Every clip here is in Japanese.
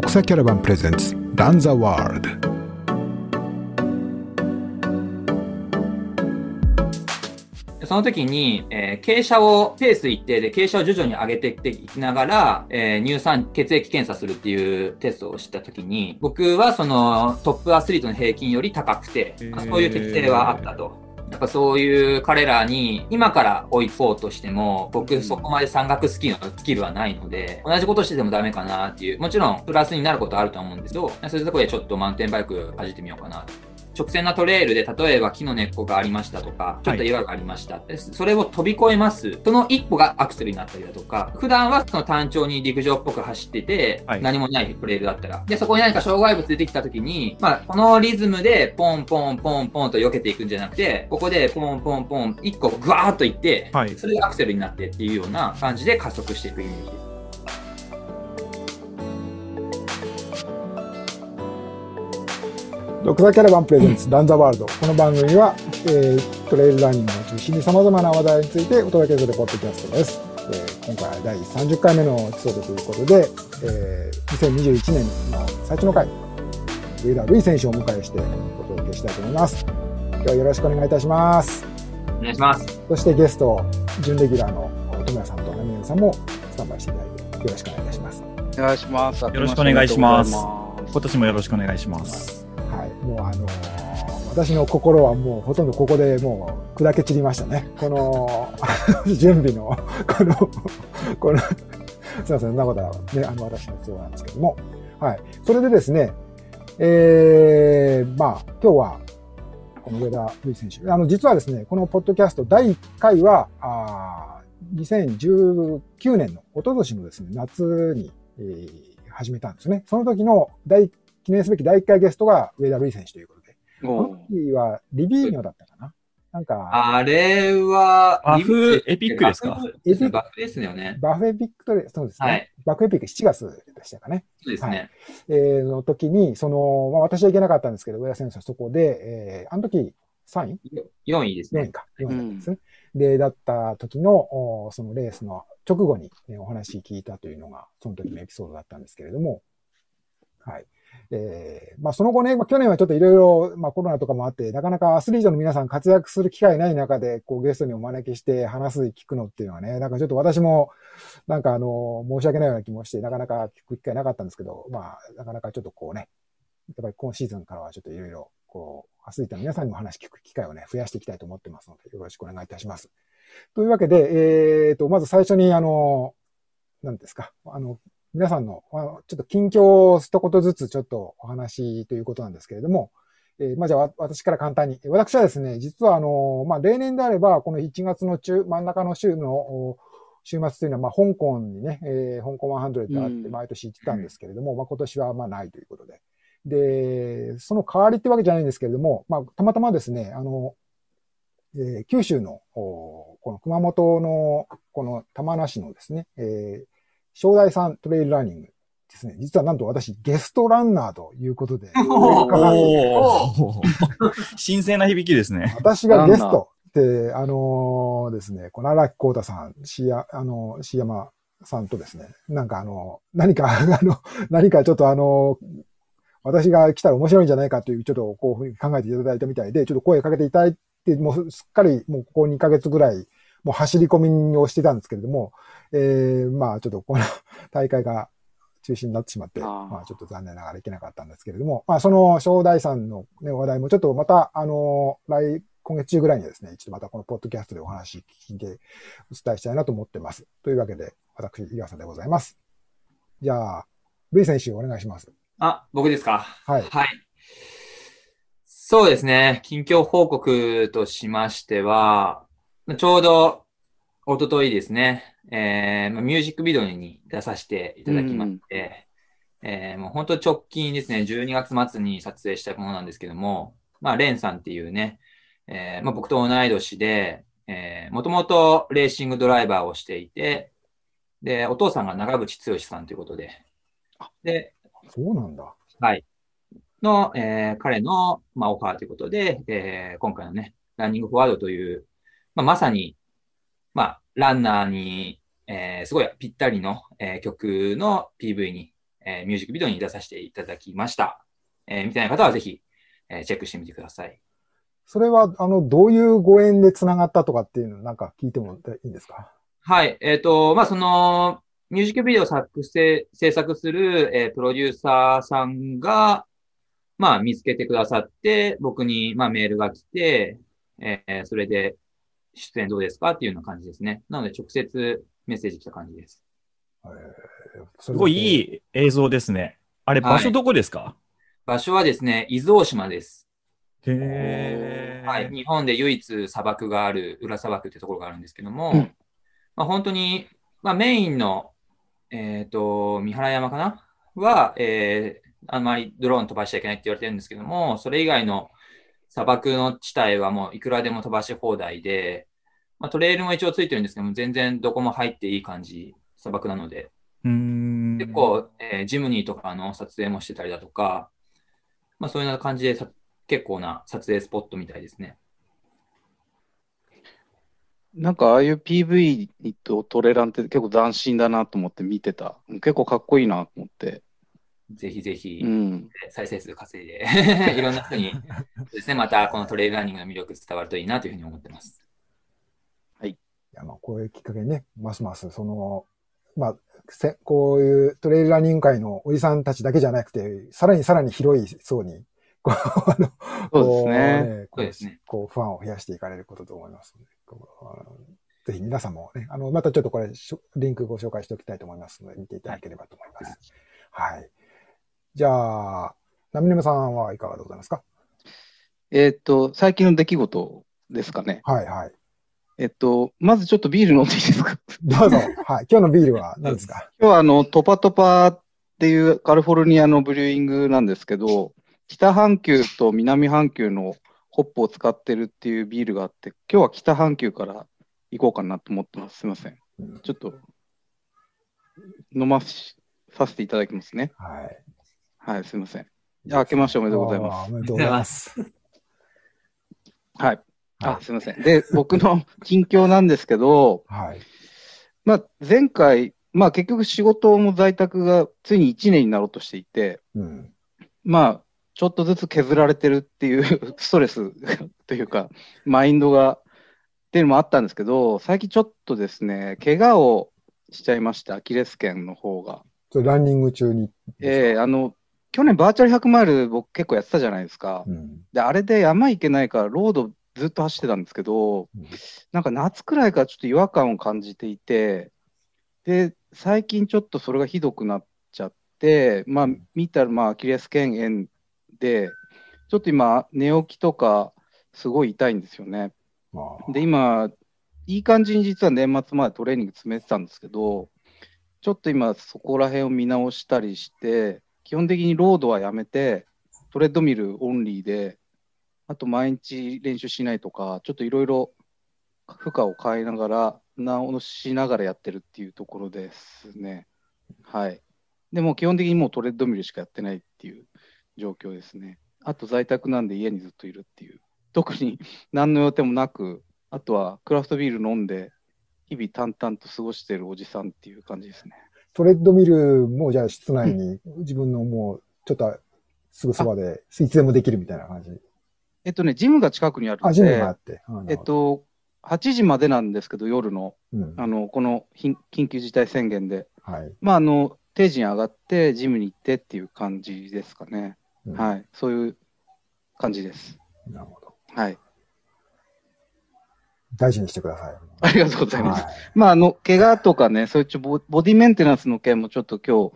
独裁キャラバンプレゼンツランザワールドその時に、えー、傾斜を、ペース一定で傾斜を徐々に上げていきながら、えー、乳酸、血液検査するっていうテストをした時に、僕はそのトップアスリートの平均より高くて、まあ、そういう適性はあったと。やっぱそういう彼らに今から追いこうとしても、僕そこまで山岳スキーのスキルはないので、同じことしててもダメかなっていう、もちろんプラスになることはあると思うんですけど、そういうところでちょっとマウンテンバイク走ってみようかな直線なトレイルで例えば木の根っこがありましたとか、ちょっと岩がありました、はい、それを飛び越えます。その一歩がアクセルになったりだとか、普段はその単調に陸上っぽく走ってて、はい、何もないトレイルだったら。で、そこに何か障害物出てきた時に、まあ、このリズムでポンポンポンポンと避けていくんじゃなくて、ここでポンポンポン、一個グワーっといって、はい、それがアクセルになってっていうような感じで加速していくイメージです。ドクターキャラバンプレゼンツランザワールド。この番組は、えー、トレイルランニングを中心に様々な話題についてお届けするポッドキャストです。えー、今回は第30回目のエピソードということで、えー、2021年の最初の回、上田瑠衣選手をお迎えしてお届けしたいと思います。今日はよろしくお願いいたします。お願いします。そしてゲスト、準レギュラーの友谷さんと波宮さんもスタンバイしていただいて、よろしくお願いいたします。お願いします。よろしくお願いします。今年もよろしくお願いします。はいもうあの私の心はもうほとんどここでもう砕け散りましたね。この 準備の、この、この、すみません、そんなことはね、あの私の都合なんですけども。はい。それでですね、えー、まあ、今日は、この上田瑠衣選手。あの、実はですね、このポッドキャスト第1回は、あ2019年の、一昨年のですね、夏に、えー、始めたんですね。その時の第1記念すべき第1回ゲストが上田瑠衣選手ということで。この時はリビーニョだったかななんか。あれは、バフエピックですか？エピバフですよね。バフエピックと、そうですね。はい、バフエピック7月でしたかね。そうですね。はい、えー、の時に、その、まあ私は行けなかったんですけど、上田選手はそこで、えー、あの時3位 ?4 位ですね。4位か。4位だったんですね。うん、で、だった時の、おそのレースの直後に、ね、お話聞いたというのが、その時のエピソードだったんですけれども、はい。えー、まあその後ね、まあ去年はちょっといろいろ、まあコロナとかもあって、なかなかアスリートの皆さん活躍する機会ない中で、こうゲストにお招きして話す、聞くのっていうのはね、なんかちょっと私も、なんかあの、申し訳ないような気もして、なかなか聞く機会なかったんですけど、まあ、なかなかちょっとこうね、やっぱり今シーズンからはちょっといろいろ、こう、アスリートの皆さんにも話聞く機会をね、増やしていきたいと思ってますので、よろしくお願いいたします。というわけで、えっ、ー、と、まず最初にあの、何ですか、あの、皆さんの、ちょっと近況を一言ずつちょっとお話ということなんですけれども、えー、まあ、じゃあ、私から簡単に。私はですね、実はあの、まあ、例年であれば、この1月の中、真ん中の週の、週末というのは、まあ、香港にね、えー、香港100あって毎年行ってたんですけれども、うん、まあ、今年はまあないということで。で、その代わりってわけじゃないんですけれども、まあ、たまたまですね、あの、えー、九州の、この熊本の、この玉名市のですね、えー、正代さんトレイルランニングですね。実はなんと私、ゲストランナーということで。新鮮な響きですね。私がゲストって、あのー、ですね、この荒木光太さん、しや、あの、しやまさんとですね、なんかあの、何か、あの、何かちょっとあの、私が来たら面白いんじゃないかという、ちょっとこう考えていただいたみたいで、ちょっと声かけていただいて、もうすっかりもうここ2ヶ月ぐらい、もう走り込みをしてたんですけれども、えー、まあちょっとこの 大会が中止になってしまって、あまあちょっと残念ながらいけなかったんですけれども、まあその正代さんの、ね、話題もちょっとまた、あの、来、今月中ぐらいにはですね、一度またこのポッドキャストでお話聞いてお伝えしたいなと思ってます。というわけで、私、井川さんでございます。じゃあ、ルイ選手お願いします。あ、僕ですか？はい。はい。そうですね。近況報告としましては、ちょうど、おとといですね、えー、ミュージックビデオに出させていただきまして、うん、えー、もう本当直近ですね、12月末に撮影したものなんですけども、まあ、レンさんっていうね、えー、まあ、僕と同い年で、えー、もともとレーシングドライバーをしていて、で、お父さんが長渕剛さんということで、で、そうなんだ。はい。の、えー、彼の、まあ、オファーということで、えー、今回のね、ランニングフォワードという、まあ、まさに、まあ、ランナーに、えー、すごいぴったりの、えー、曲の PV にえーミュージックビデオに出させていただきました。えー見てない方はぜひ、えーチェックしてみてください。それは、あの、どういうご縁で繋がったとかっていうのなんか聞いてもいいんですか？はい。えっ、と、まあ、その、ミュージックビデオを作成、制作する、えープロデューサーさんが、まあ、見つけてくださって、僕に、まあ、メールが来て、えーそれで、出演どうですか？っていうような感じですね。なので、直接メッセージ来た感じです。すすごいいい映像ですね。あれ、はい場所どこですか、場所はですね、伊豆大島です。へーはい。日本で唯一砂漠がある、裏砂漠ってところがあるんですけども、うんまあ、本当に、まあ、メインの、えっ、と、三原山かな？は、えーあんまりドローン飛ばしちゃいけないって言われてるんですけども、それ以外の砂漠の地帯はもういくらでも飛ばし放題で、まあ、トレイルも一応ついてるんですけども、全然どこも入っていい感じ、砂漠なので、うーん。結構、えージムニーとかの撮影もしてたりだとか、まあそういうような感じでさ結構な撮影スポットみたいですね。なんかああいう PV とトレランって結構斬新だなと思って見てた。結構かっこいいなと思って。ぜひぜひう、ん。再生数稼いで、いろんな人にですね、またこのトレイルランニングの魅力伝わるといいなというふうに思ってます。いやまあこういうきっかけにね、ますます、その、まあ、せこういうトレイルランニング界のおじさんたちだけじゃなくて、さらにさらに広い層に、こう、あの、そうですね。こうそうですねこう、ファンを増やしていかれることと思いますので、ぜひ皆さんもね、あの、またちょっとこれ、しょリンクご紹介しておきたいと思いますので、見ていただければと思います。はい。じゃあ、ナミネムさんはいかがでございますか？えっと、最近の出来事ですかね。はいはい。えっと、まずちょっとビール飲んでいいですか？どうぞ。はい。今日のビールは何ですか？今日はあの、トパトパっていうカリフォルニアのブリューイングなんですけど、北半球と南半球のホップを使ってるっていうビールがあって、今日は北半球から行こうかなと思ってます。すみません。うんちょっと飲ましさせていただきますね。はい。はい、すみません。あ明けましておめでとうございますおめでとうございます。はい。はい、あすみません。で、僕の近況なんですけど、はい。まあ、前回、まあ結局仕事も在宅がついに1年になろうとしていて、うん。まあ、ちょっとずつ削られてるっていう ストレス というか、マインドが、っていうのもあったんですけど、最近ちょっとですね、怪我をしちゃいました、アキレス腱の方が。ランニング中に。ええあの、去年バーチャル100マイル僕結構やってたじゃないですか。うん。で、あれで山行けないからロードずっと走ってたんですけどうん、なんか夏くらいからちょっと違和感を感じていて、で、最近ちょっとそれがひどくなっちゃって、まあ見たらまあアキレス腱炎で、ちょっと今寝起きとかすごい痛いんですよね。まあ、で、今、いい感じに実は年末までトレーニング詰めてたんですけど、ちょっと今そこら辺を見直したりして、基本的にロードはやめて、トレッドミルオンリーで、あと毎日練習しないとか、ちょっといろいろ負荷を変えながら、直しながらやってるっていうところですね。はい。でも基本的にもうトレッドミルしかやってないっていう状況ですね。あと在宅なんで家にずっといるっていう。特に 何の予定もなく、あとはクラフトビール飲んで、日々淡々と過ごしてるおじさんっていう感じですね。トレッドミルもじゃあ室内に自分のもうちょっとすぐそばでいつでもできるみたいな感じ。えっとね、ジムが近くにあるあ、のでジムがあ、って。あえっ、、と、8時までなんですけど、夜の、なるほどあの、この緊緊急事態宣言で、うん。はい。まあ、あの、定時に上がって、ジムに行ってっていう感じですかね。うんはい。そういう感じです。なるほど。はい。大事にしてください。ありがとうございます。はいまあ、あの、怪我とかね、そういうボボディメンテナンスの件もちょっと今日、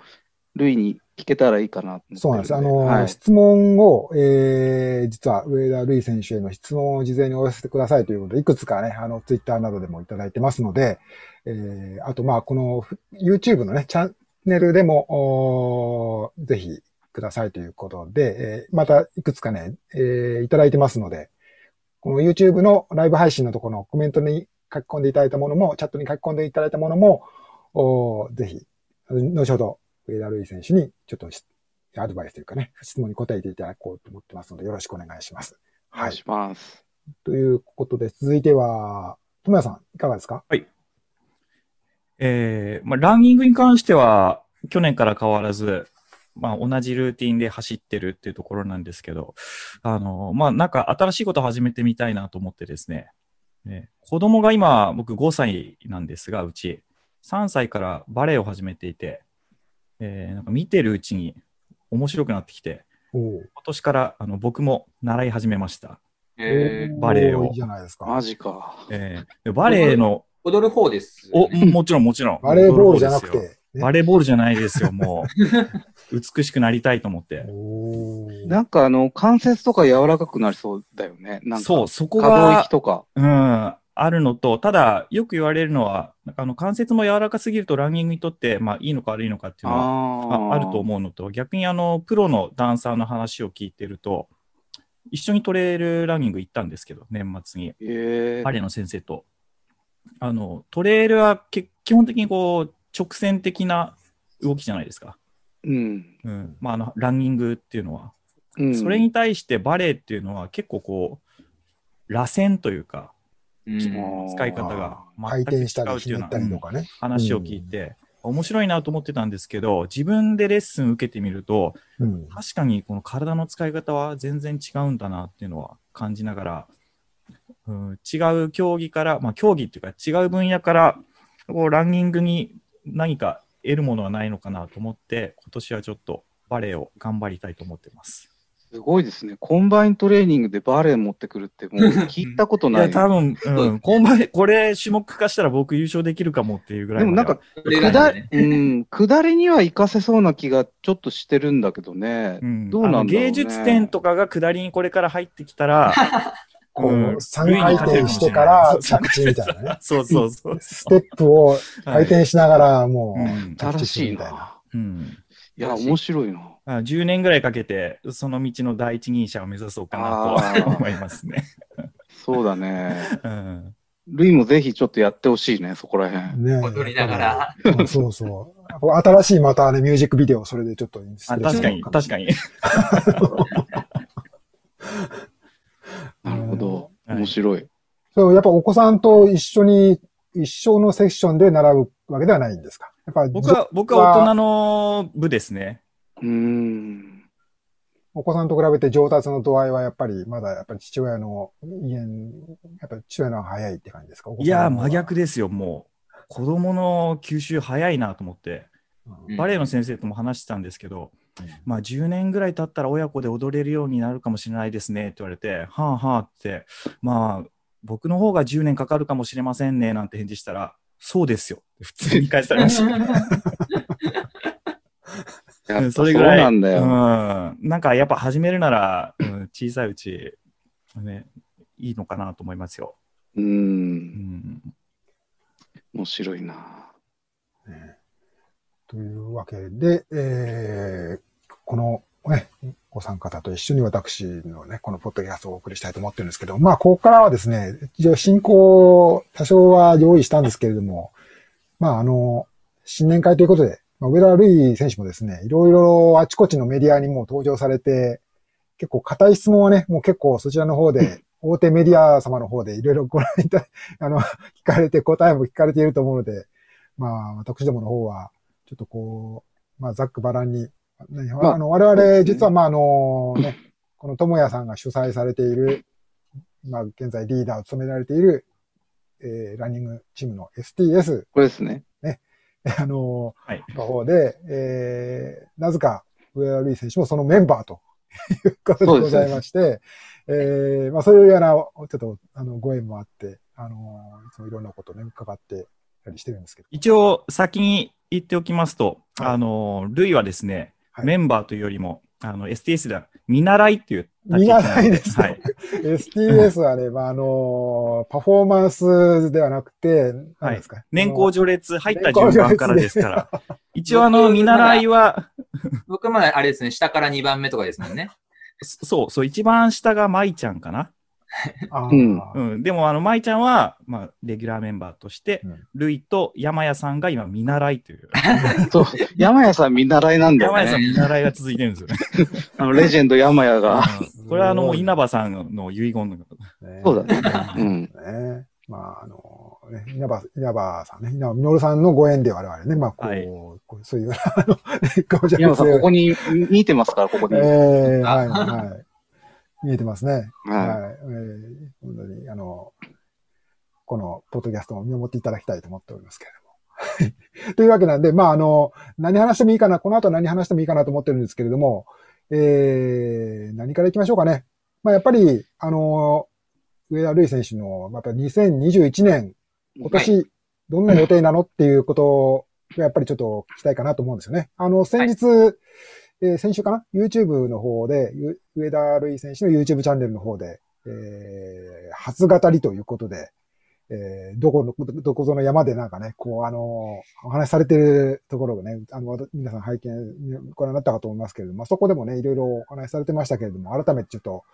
ルイに聞けたらいいかなそうなんです。あの、はい、質問を、えー、実は上田瑠衣選手への質問を事前にお寄せてくださいということで、いくつかね、あの、ツイッターなどでもいただいてますので、えー、あと、まあ、この YouTube のね、チャンネルでも、おーぜひくださいということで、えーまたいくつかね、えーいただいてますので、この YouTube のライブ配信のところのコメントに書き込んでいただいたものも、チャットに書き込んでいただいたものも、おぜひ、後ほど、上田瑠衣選手にちょっとアドバイスというかね、質問に答えていただこうと思ってますので、よろしくお願いします。はい。お願いします。ということで、続いては、友谷さん、いかがですかはいえーまあ、ランニングに関しては、去年から変わらず、まあ、同じルーティンで走ってるっていうところなんですけど、あの、まあ、なんか新しいことを始めてみたいなと思ってですね、ね子供が今、僕5歳なんですが、うち、3歳からバレエを始めていて、えーなんか見てるうちに面白くなってきて、今年からあの僕も習い始めました。えーバレエをいいじゃないですか。マジか。えーでバレエの、踊る方です。お、もちろんもちろん。バレーボールじゃなくそうですよて。ねバレーボールじゃないですよ、もう。美しくなりたいと思って。なんかあの、関節とか柔らかくなりそうだよね。なんか、そう、そこ可動が域、とか。うん、あるのと、ただ、よく言われるのは、なんかあの関節も柔らかすぎるとランニングにとって、まあ、いいのか悪いのかっていうのはあると思うのと、逆にあの、プロのダンサーの話を聞いてると、一緒にトレイルランニング行ったんですけど、年末に。う。ええバレエの先生と。あの、トレイルはけ基本的にこう、直線的な動きじゃないですか。うん。うん。まあ、あの、ランニングっていうのは。うん。それに対してバレエっていうのは結構こう、螺旋というか、うん使い方が回転したりひねっ全く違うっていうようなたりとかね。話を聞いて、面白いなと思ってたんですけど、自分でレッスン受けてみると、うん。確かにこの体の使い方は全然違うんだなっていうのは感じながら、うん、違う競技から、まあ競技っていうか違う分野から、こうランニングに何か得るものはないのかなと思って、今年はちょっとバレエを頑張りたいと思ってます。すごいですね。コンバイントレーニングでバレエ持ってくるって、もう 聞いたこといや、ない。多分、うん、今晩、これ種目化したら僕優勝できるかもっていうぐらいでもなんか、下り、ねうん、下りには活かせそうな気がちょっとしてるんだけどね。うんどうなんだろうね芸術点とかが下りにこれから入ってきたら、こう、うん3回転してから着地みたいなね。そうそうそう。ステップを回はい転しながらもう着新地するしいみたいな。な。うんいや、面白いな。あ10年ぐらいかけて、その道の第一人者を目指そうかなと 思いますね。そうだね。うんルイもぜひちょっとやってほしいね、そこら辺。ね踊りながら。うんそうそう。新しいまたね、ミュージックビデオ、それでちょっとインスピあレーション確かに、確かに。面白い。そう、やっぱお子さんと一緒に、一緒のセッションで習うわけではないんですか？やっぱ僕は、僕は大人の部ですね。うーん。お子さんと比べて上達の度合いはやっぱり、まだやっぱり父親の家に、やっぱり父親の方が早いって感じですか？いやー、真で。逆ですよ、もう。子供の吸収早いなと思って。うんバレエの先生とも話してたんですけど、うんまあ10年ぐらい経ったら親子で踊れるようになるかもしれないですねって言われて、はあはあって、まあ僕の方が10年かかるかもしれませんねなんて返事したら、そうですよって普通に返されました。それぐらい。なんだよ。うん。なんかやっぱ始めるなら、うん、小さいうち、ね、いいのかなと思いますよ。う。うんん。面白いな。ねというわけで、えー、このね、ご参加方と一緒に私のね、このポッドキャストをお送りしたいと思ってるんですけど、まあ、ここからはですね、一応進行多少は用意したんですけれども、まあ、あの、新年会ということで、まあ、上田瑠衣選手もですね、いろいろあちこちのメディアにも登場されて、結構硬い質問はね、もう結構そちらの方で、大手メディア様の方でいろいろご覧いただ、あの、聞かれて答えも聞かれていると思うので、まあ、私どもの方は、ちょっとこう、まあ、ざっくばらんに、ねまああの、我々、実はまあ、あの、ね、この智也さんが主催されている、まあ、現在リーダーを務められている、えー、ランニングチームの STS、これですね。あの、はい。の方で、えー、なぜか、上田瑠衣選手もそのメンバーということでございまして、えー、まあそういうような、ちょっと、あの、ご縁もあって、あの、いつもいろんなことね、伺ってたりしてるんですけど。一応、先に言っておきますと、はいあの、ルイはですね、はいメンバーというよりも、あの、STS では見習いっていう立見習いですよはい。STS はね、まあ、あの、パフォーマンスではなくて、何ですか、年功序列入った順番からですから。一応、あの、見習いは、僕まだあれですね、下から2番目とかですもんね。そそう、そう、一番下が舞ちゃんかな。あうんーうん。でも、あの、舞ちゃんは、まあ、レギュラーメンバーとして、うんルイと山谷さんが今見習いという。そう。山谷さん見習いなんだよ山谷さんね。見習いが続いてるんですよね。あの、レジェンド山谷が。うん これはあの、もう稲葉さんの遺言の。ねそうだね。ううんん。ねまあ、あの、ね、稲葉、稲葉さんね、稲葉実さんのご縁で我々ね、まあ、こう、はいこうそういう、あの、ね、かもしれ宮野さん、ここに。に見えてますから、ここに。ええはい、はい。見えてますね。はい。はえー本当に、あの、このポッドキャストを見守っていただきたいと思っておりますけれども。というわけなんで、まあ、あの、何話してもいいかな、この後何話してもいいかなと思ってるんですけれども、えー、何から行きましょうかね。まあ、やっぱり、あの、上田瑠衣選手の、やっぱり2021年、今年、どんな予定なのっていうことがやっぱりちょっと聞きたいかなと思うんですよね。あの、先日、えー先週かな ?YouTube の方で、上田瑠衣選手の YouTube チャンネルの方で、えー初語りということで、えーどこの、どこぞの山でなんかね、こう、あの、お話しされてるところがね、あの、皆さん拝見、ご覧になったかと思いますけれども、まあ、そこでもね、いろいろお話しされてましたけれども、改めてちょっと、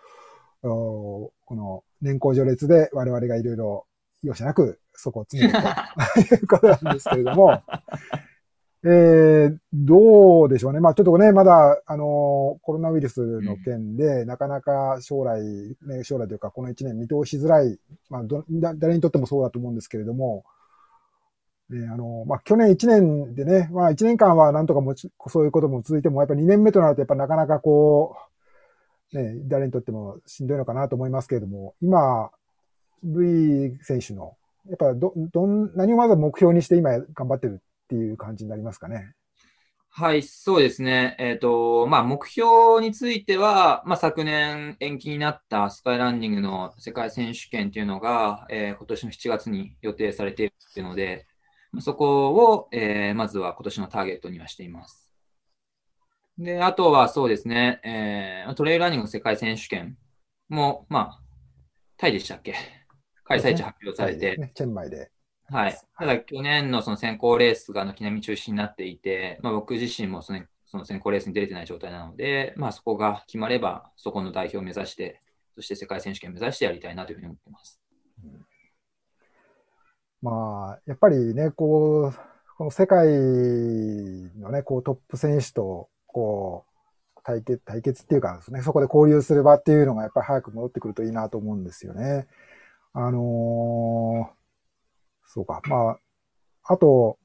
おこの年功序列で我々がいろいろ容赦なくそこを詰めるということなんですけれども、えー、どうでしょうね。まあちょっとね、まだ、あのコロナウイルスの件で、なかなか将来、ね、将来というかこの1年見通しづらい、まあどだ誰にとってもそうだと思うんですけれども、ね、あの、まあ去年1年でね、まあ1年間はなんとかもち、そういうことも続いても、やっぱ2年目となるとやっぱなかなかこう、ね、誰にとってもしんどいのかなと思いますけれども、今、ルイ選手の、やっぱど、どん、何をまず目標にして今頑張ってるっていう感じになりますかね。はい、そうですね。えっ、と、まあ、目標については、まあ、昨年延期になったスカイランニングの世界選手権っていうのが、えー今年の7月に予定されているので、まあそこを、えーまずは今年のターゲットにはしています。で、あとはそうですね、えートレイルランニングの世界選手権も、まあ、タイでしたっけ？開催地発表されて、ね、チェンマイで。はい。ただ、去年のその選考レースが軒並み中止になっていて、まあ、僕自身もそのその選考レースに出れてない状態なので、まあ、そこが決まれば、そこの代表を目指して、そして世界選手権を目指してやりたいなというふうに思ってます。まあ、やっぱりね、こう、この世界のね、こうトップ選手と、こう、対決、対決っていうかね、そこで交流する場っていうのがやっぱり早く戻ってくるといいなと思うんですよね。あのーそうか、まあ、あと、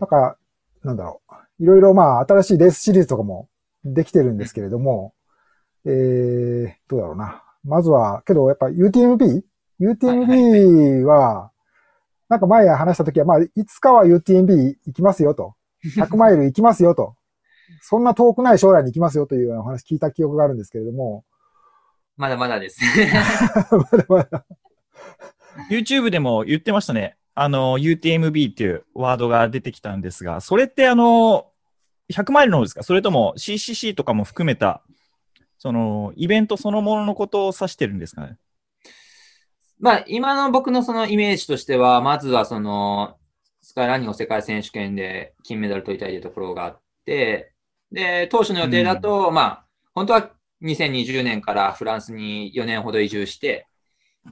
なんか、なんだろう。いろいろまあ、新しいレースシリーズとかもできてるんですけれども、えー、どうだろうな。まずは、けどやっぱ UTMB?UTMB は、なんか前話した時は、まあ、いつかは UTMB 行きますよと。100マイル行きますよと。そんな遠くない将来に行きますよというようなお話聞いた記憶があるんですけれども、まだまだですね。まだまだ YouTube でも言ってましたね。あの、UTMB っていうワードが出てきたんですが、それってあの、100マイルの方ですか？それとも CCC とかも含めた、その、イベントそのもののことを指してるんですかね？まあ、今の僕のそのイメージとしては、まずはその、スカイランニングの世界選手権で金メダル取りたいというところがあって、で、当初の予定だと、まあ、本当は2020年からフランスに4年ほど移住して、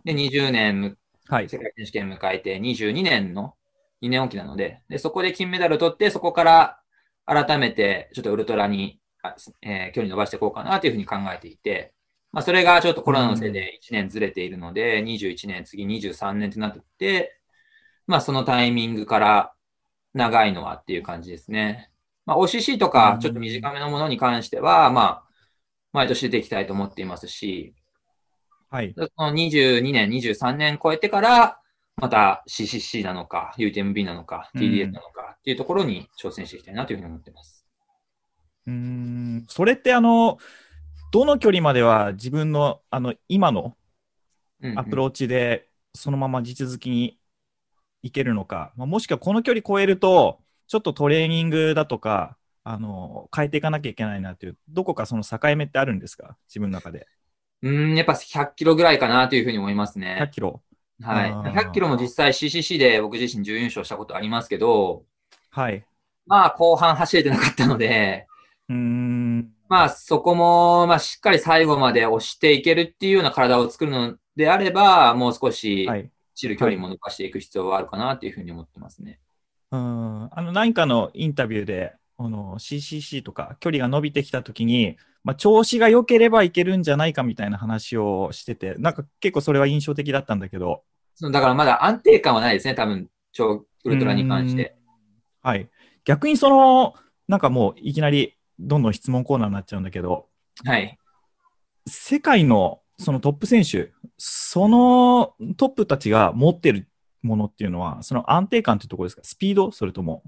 で、20年はい。世界選手権迎えて22年の2年おきなので、で、そこで金メダルを取って、そこから改めてちょっとウルトラに、あえー距離伸ばしていこうかなというふうに考えていて、まあ、それがちょっとコロナのせいで1年ずれているので、21年、次23年ってなってって、まあ、そのタイミングから長いのはっていう感じですね。まあ、OCC とかちょっと短めのものに関しては、まあ、毎年出ていきたいと思っていますし、はい。その22年、23年超えてから、また CCC なのか、UTMB なのか、うん TDS なのかっていうところに挑戦していきたいなというふうに思ってます。うーん。それってあの、どの距離までは自分の、あの、今のアプローチでそのまま地続きにいけるのか、まあ、もしくはこの距離超えると、ちょっとトレーニングだとか、あの、変えていかなきゃいけないなっていう、どこかその境目ってあるんですか？自分の中で。うん、やっぱ100キロぐらいかなというふうに思います100ね。キロ？はい。あー100キロも実際 CCC で僕自身準優勝したことありますけど、はい。まあ後半走れてなかったので、うーん。まあそこも、まあしっかり最後まで押していけるっていうような体を作るのであれば、もう少しはい。走る距離も伸ばしていく必要はあるかなというふうに思ってますね。うん。あの、何かのインタビューで、あの、CCC とか距離が伸びてきたときに、まあ、調子が良ければいけるんじゃないかみたいな話をしてて、なんか結構それは印象的だったんだけど、だからまだ安定感はないですね、多分、超ウルトラに関して。はい。逆にその、なんかもういきなりどんどん質問コーナーになっちゃうんだけど、はい。世界のそのトップ選手、そのトップたちが持ってるものっていうのは、その安定感っていうところですか？スピード？それとも？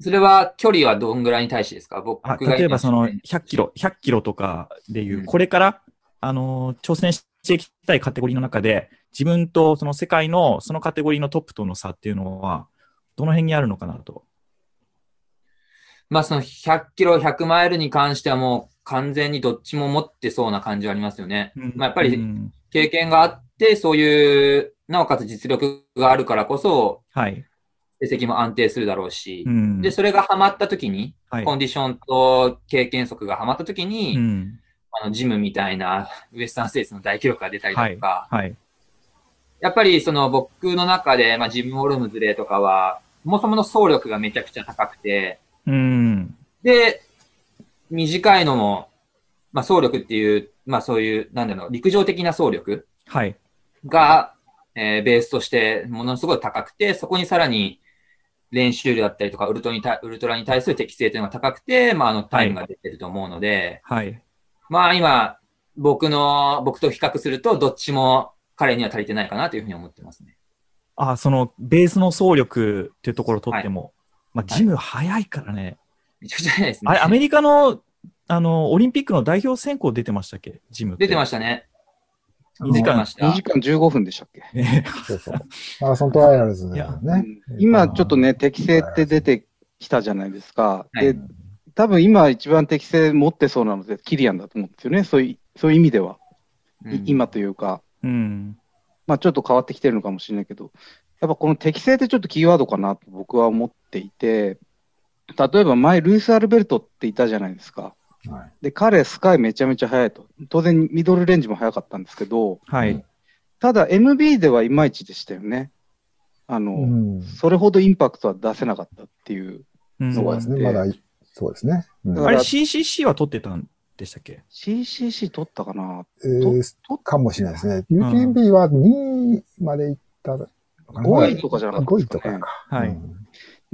それは距離はどんぐらいに対してですか？僕あが例えばその言って100キロ、100キロとかでいうう、んこれから、あの、挑戦していきたいカテゴリーの中で、自分とその世界のそのカテゴリーのトップとの差っていうのは、どの辺にあるのかなと。まあその100キロ、100マイルに関してはもう完全にどっちも持ってそうな感じはありますよね。まあやっぱりうん経験があって、そういう、なおかつ実力があるからこそ、はい。成績も安定するだろうし。う、ん。で、それがハマった時に、はい。コンディションと経験則がハマった時に、うん。あの、ジムみたいなウエスタンステーツの大記録が出たりだとか、はい。やっぱりその僕の中で、まあ、ジム・オルムズレーとかは、そもそもの走力がめちゃくちゃ高くて、うん。で、短いのも、まあ、走力っていう、まあそういう、なんだろう、陸上的な走力はい。が、えーベースとしてものすごい高くて、そこにさらに練習量だったりとか、ウルトラに対ウルトラに対する適性というのが高くて、まああのタイムが出てると思うので、はい。まあ今、僕の、僕と比較すると、どっちも彼には足りてないかなというふうに思ってますね。あ、その、ベースの走力っていうところをとっても、まあ、ジム早いからね。めちゃくちゃ早いですね。あれ、アメリカの、あの、オリンピックの代表選考出てましたっけ？ジム。出てましたね。2時間出てました2時間15分でしたっけ、ねそうそう。マラソントライアルズね。ん今ちょっとね、適正って出てきたじゃないですか。はいで、多分今一番適正持ってそうなので、キリアンだと思うんですよね。そういう、そういう意味では。いうん今というか、うん。まあちょっと変わってきてるのかもしれないけど、やっぱこの適正ってちょっとキーワードかなと僕は思っていて、例えば前、ルイス・アルベルトっていたじゃないですか。はいで、彼、スカイめちゃめちゃ速いと。当然、ミドルレンジも速かったんですけど、はい。ただ MB ではいまいちでしたよね。あの、うん。それほどインパクトは出せなかったっていう。うんそうですね。まだい、そうですね。うんだあれ CCC は取ってたんでしたっけ？CCC 取ったかなえーとかもしれないですね。UTMB は2位まで行ったのかな？5位とかじゃなかった5ですかね位とかか。はいうん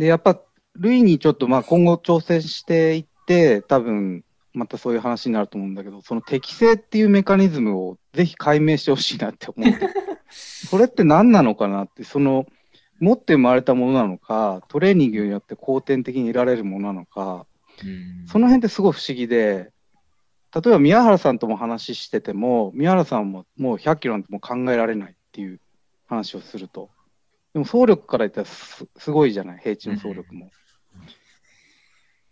で、やっぱ、ルイにちょっとまあ今後挑戦していって、多分、またそういう話になると思うんだけど、その適性っていうメカニズムをぜひ解明してほしいなって思って。それって何なのかなって、その、持って生まれたものなのか、トレーニングによって後天的に得られるものなのか、うんその辺ってすごい不思議で、例えば宮原さんとも話してても、宮原さんももう100キロなんてもう考えられないっていう話をすると。でも走力から言ったらすすごいじゃない、平地の走力も。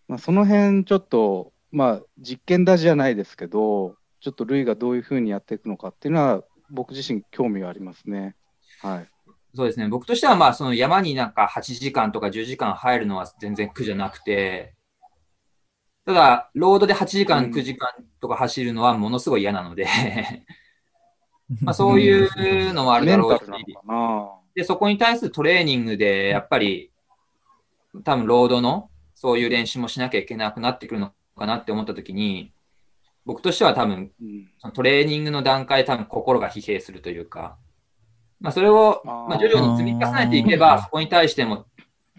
まあ、その辺ちょっと、まあ実験だじゃないですけど、ちょっとルイがどういうふうにやっていくのかっていうのは、僕自身興味がありますね。はい。そうですね。僕としては、まあ、その山になんか8時間とか10時間入るのは全然苦じゃなくて、ただ、ロードで8時間、うん9時間とか走るのはものすごい嫌なので、まあそういうのもあるメだろうしで、そこに対するトレーニングで、やっぱり、多分ロードのそういう練習もしなきゃいけなくなってくるのかなって思ったときに、僕としては多分、うん。そのトレーニングの段階で多分心が疲弊するというか、まあそれを、まあ徐々に積み重ねていけば、そこに対しても、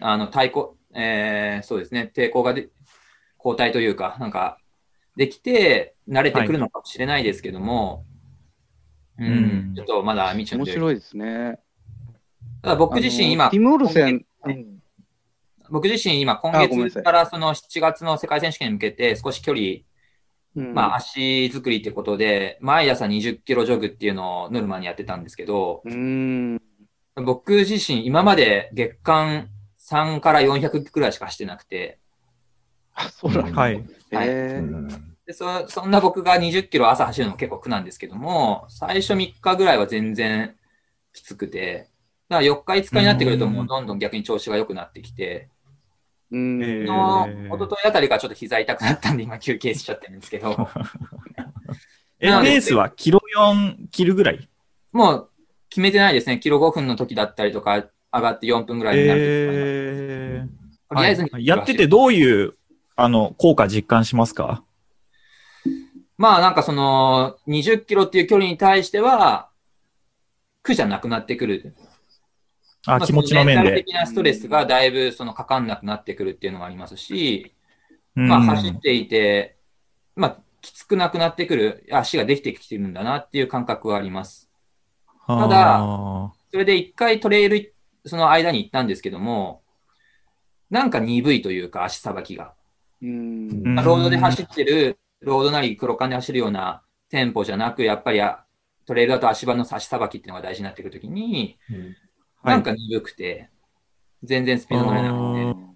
あの、対抗、えー、そうですね、抵抗がで、交代というか、なんか、できて、慣れてくるのかもしれないですけども、うん、うん。ちょっとまだ未知の領域。面白いですね。ただ僕自身今テ、ィム・オルセン、僕自身今今月からその7月の世界選手権に向けて少し距離、うんまあ足作りってことで、毎朝20キロジョグっていうのをノルマにやってたんですけど。僕自身今まで月間3から400くらいしかしてなくて、あ、そうなんだ。はい。でそそんな僕が20キロ朝走るのも結構苦なんですけども、最初3日ぐらいは全然きつくて、だから4日5日になってくるともうどんどん逆に調子が良くなってきて、うん。えーの一昨日あたりからちょっと膝痛くなったんで今休憩しちゃってるんですけど、え、ペースはキロ4切るぐらい？もう決めてないですね。キロ5分の時だったりとか、上がって4分ぐらいになるえーとりあえず、はいやっててどういう、あの、効果実感しますか？まあなんかその20キロっていう距離に対しては、苦じゃなくなってくる。あ、まあ気持ちの面そメンタルで。的なストレスがだいぶそのかかんなくなってくるっていうのがありますし、うんまあ走っていて、まあきつくなくなってくる、足ができてきてるんだなっていう感覚はあります。ただあそれで一回トレイル、その間に行ったんですけども、なんか鈍いというか足さばきが。うんうんまあロードで走ってる、ロードなり黒缶で走るようなテンポじゃなく、やっぱりあトレイルだと足場の足さばきっていうのが大事になってくるときに、うんはいなんか鈍くて、全然スピード乗れなくて。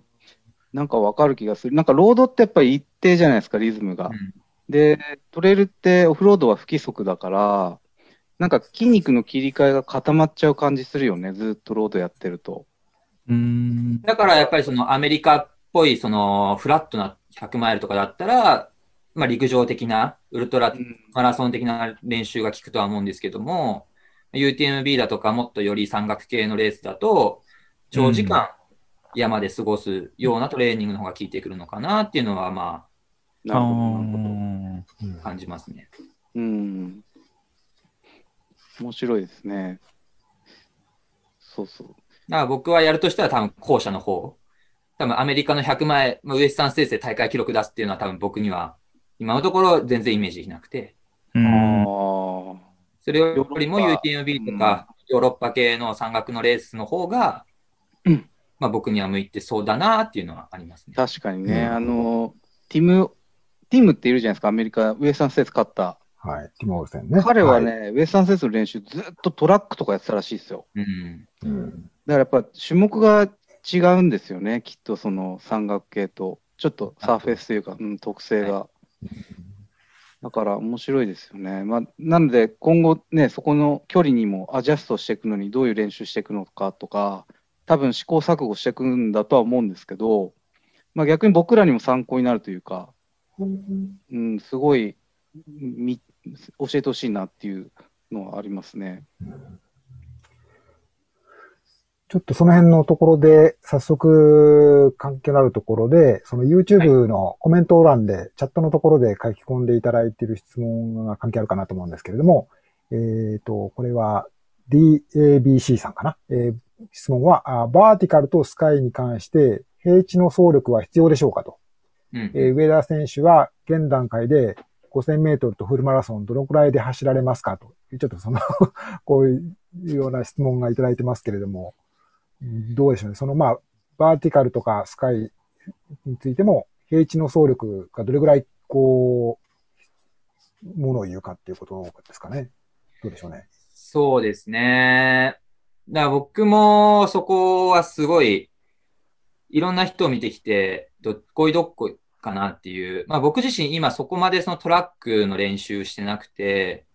なんかわかる気がする。なんかロードってやっぱり一定じゃないですか、リズムが。うんで、トレイルってオフロードは不規則だから、なんか筋肉の切り替えが固まっちゃう感じするよね、ずっとロードやってると。うん。だからやっぱりそのアメリカっぽいそのフラットな100マイルとかだったら、まあ陸上的なウルトラマラソン的な練習が効くとは思うんですけども、UTMB だとかもっとより山岳系のレースだと、長時間山で過ごすようなトレーニングの方が効いてくるのかなっていうのはまなるほど、なるほど。感じますね。うん。面白いですね。そうそう。だから僕はやるとしたら多分後者の方。多分アメリカの100マイル、まあウエスタンステースで大会記録出すっていうのは多分僕には今のところ全然イメージできなくて。うんあそれよりも UTMB とかヨーロッパ系の山岳のレースの方が、うんまあ僕には向いてそうだなっていうのはありますね。あ、確かにね。うんあの、ティム、ティムっているじゃないですか、アメリカ、ウエスタンステーツ勝った。はい。ティモールセンね。彼はね、ウエスタンステーツの練習ずっとトラックとかやってたらしいですよ。うん。はい、うん。だからやっぱ種目が違うんですよね、きっとその山岳系と、ちょっとサーフェスというか、うん、特性が。だから面白いですよね。まあ、なので今後ね、そこの距離にもアジャストしていくのにどういう練習していくのかとか、多分試行錯誤していくんだとは思うんですけど、まあ、逆に僕らにも参考になるというか、うん、すごいみ教えてほしいなっていうのはありますね。ちょっとその辺のところで、早速関係のあるところで、その YouTube のコメント欄で、チャットのところで書き込んでいただいている質問が関係あるかなと思うんですけれども、えっ、と、これは DABC さんかな？えー質問はあ、バーティカルとスカイに関して、平地の走力は必要でしょうかと。うん。えー上田選手は現段階で5000メートルとフルマラソンどのくらいで走られますかと。ちょっとその こういうような質問がいただいてますけれども、うんどうでしょうね。そのまあ、バーティカルとかスカイについても、平地の走力がどれぐらいこう、ものを言うかっていうことですかね。どうでしょうね。そうですね。だから僕もそこはすごい、いろんな人を見てきて、どっこいどっこいかなっていう。まあ僕自身今そこまでそのトラックの練習してなくて、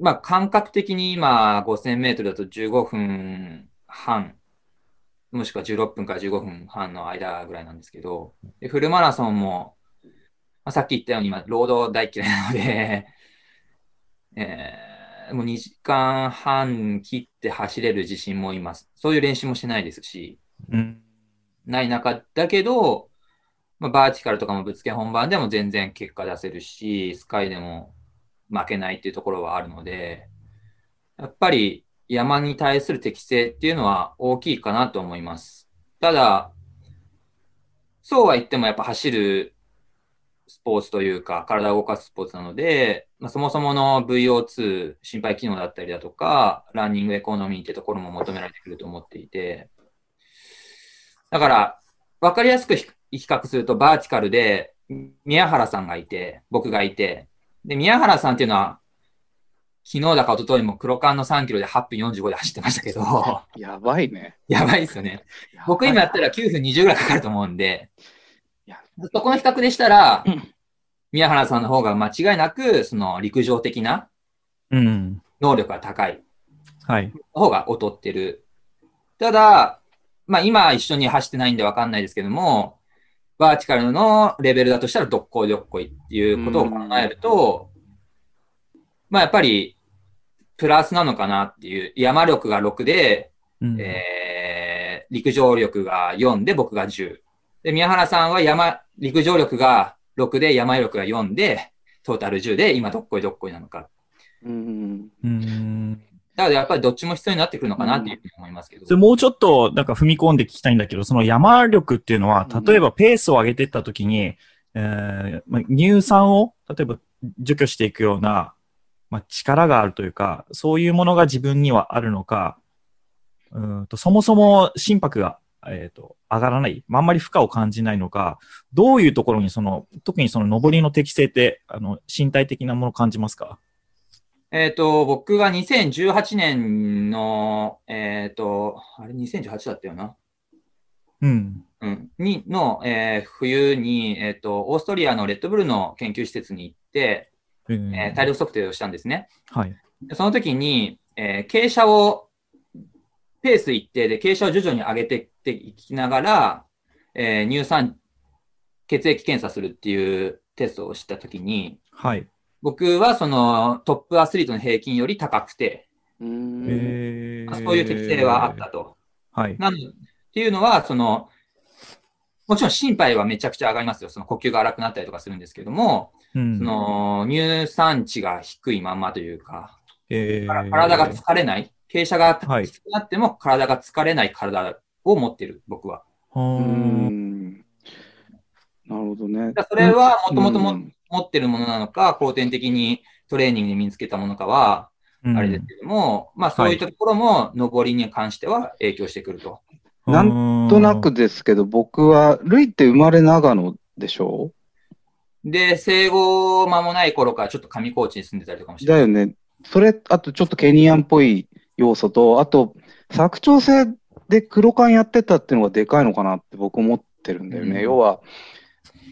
まあ感覚的に今5000メートルだと15分半、もしくは16分から15分半の間ぐらいなんですけど、でフルマラソンも、まあ、さっき言ったように今、ロード大嫌いなので、えーもう2時間半切って走れる自信もいます。そういう練習もしてないですし、うん。ない中だけど、まあ、バーティカルとかもぶつけ本番でも全然結果出せるし、スカイでも負けないっていうところはあるので、やっぱり山に対する適性っていうのは大きいかなと思います。ただ、そうは言ってもやっぱ走るスポーツというか、体を動かすスポーツなので、まあ、そもそもの VO2、心肺機能だったりだとか、ランニングエコノミーってところも求められてくると思っていて、だから、わかりやすく比較すると、バーティカルで、宮原さんがいて、僕がいて、で、宮原さんっていうのは、昨日だか一昨日も黒缶の3キロで8分45で走ってましたけど、やばいね。やばいですよね。僕今やったら9分20ぐらいかかると思うんでいや、そこの比較でしたらうん、宮原さんの方が間違いなく、その陸上的なうん。能力が高いはい。方が劣ってる。ただ、まあ今一緒に走ってないんでわかんないですけども、バーティカルのレベルだとしたらどっこいどっこいっていうことを考えると、まあやっぱりプラスなのかなっていう、山力が6で、うんえー、陸上力が4で僕が10。で、宮原さんは山、陸上力が6で山力が4で、トータル10で今どっこいどっこいなのか。うん。うん。だからやっぱりどっちも必要になってくるのかなっていうふうに思いますけど。それもうちょっと、なんか踏み込んで聞きたいんだけど、その山力っていうのは、例えばペースを上げていったときに、えーまあ、乳酸を、例えば除去していくような、まあ、力があるというか、そういうものが自分にはあるのか、うーんとそもそも心拍が、えっ、と、上がらない、まああんまり負荷を感じないのか、どういうところにその、特にその上りの適性って、あの、身体的なものを感じますか？えっ、と、僕が2018年の、えっ、と、あれ2018だったよな。うん。うん。に、の、えー冬に、えっ、と、オーストリアのレッドブルの研究施設に行って、うんえー体力測定をしたんですね。はい。でその時に、えー傾斜を、ペース一定で傾斜を徐々に上げていっていきながら、えー乳酸、血液検査するっていうテストをした時に、はい。僕はそのトップアスリートの平均より高くて、そういう適性はあったと。はい。なのっていうのは、その、もちろん心肺はめちゃくちゃ上がりますよ。その呼吸が荒くなったりとかするんですけども、うんその乳酸値が低いまんまというか、体が疲れない、傾斜がはいきつくなっても体が疲れない体を持ってる、僕は。はうーん。なるほどね。それはもともともうん持ってるものなのか、後天的にトレーニングで身につけたものかは、うんあれですけども、まあそういったところも上りに関しては影響してくると。なんなんとなくですけど、僕は、ルイって生まれ長野でしょ？で、生後間もない頃からちょっと上高地に住んでたりとかもしてだよね。それ、あとちょっとケニアンっぽい要素と、あと、佐久長聖で黒缶やってたっていうのがでかいのかなって僕思ってるんだよね。うん要は、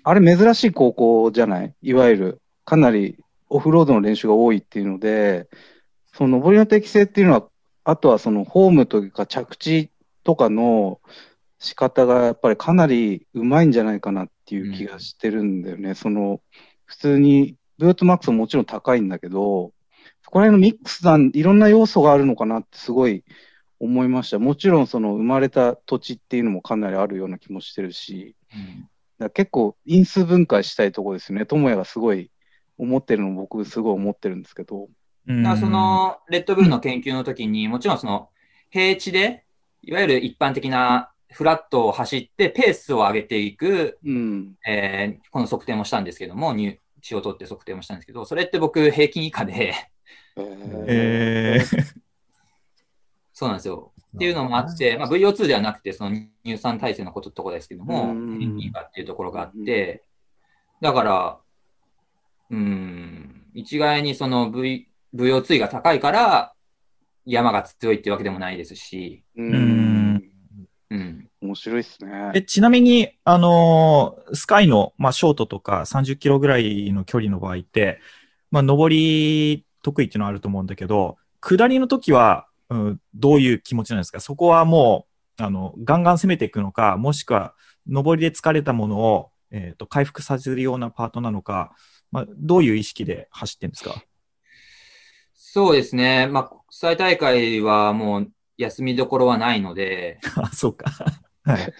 あれ珍しい高校じゃない？いわゆる、かなりオフロードの練習が多いっていうので、その上りの適性っていうのは、あとはそのフォームというか着地とかの仕方がやっぱりかなりうまいんじゃないかなっていう気がしてるんだよね。その、普通に、ブートマックスももちろん高いんだけど、そこら辺のミックスなん、いろんな要素があるのかなってすごい思いました。もちろんその生まれた土地っていうのもかなりあるような気もしてるし、だ結構因数分解したいところですよね。智也がすごい思ってるのも僕すごい思ってるんですけど。うんだその、レッドブルの研究の時に、もちろんその、平地で、いわゆる一般的なフラットを走って、ペースを上げていく、うん。えーこの測定もしたんですけども、入血を取って測定もしたんですけど、それって僕平均以下で、えーそうなんですよ。っていうのもあって、まあ、VO2 ではなくて、その乳酸耐性のことところですけども、うん平均以下っていうところがあって、だから、うん、一概にその V、VO2 が高いから、山が強いっていうわけでもないですし、ううんん。うん。面白いっすね。え、ちなみに、あのースカイの、まあ、ショートとか30キロぐらいの距離の場合って、まあ、上り得意っていうのはあると思うんだけど、下りの時は、うん、どういう気持ちなんですか？そこはもう、あの、ガンガン攻めていくのか、もしくは、上りで疲れたものを、えっ、と、回復させるようなパートなのか、まあ、どういう意識で走ってるんですか？そうですね。まあ、国際大会はもう休みどころはないので、あ、そうか。はい。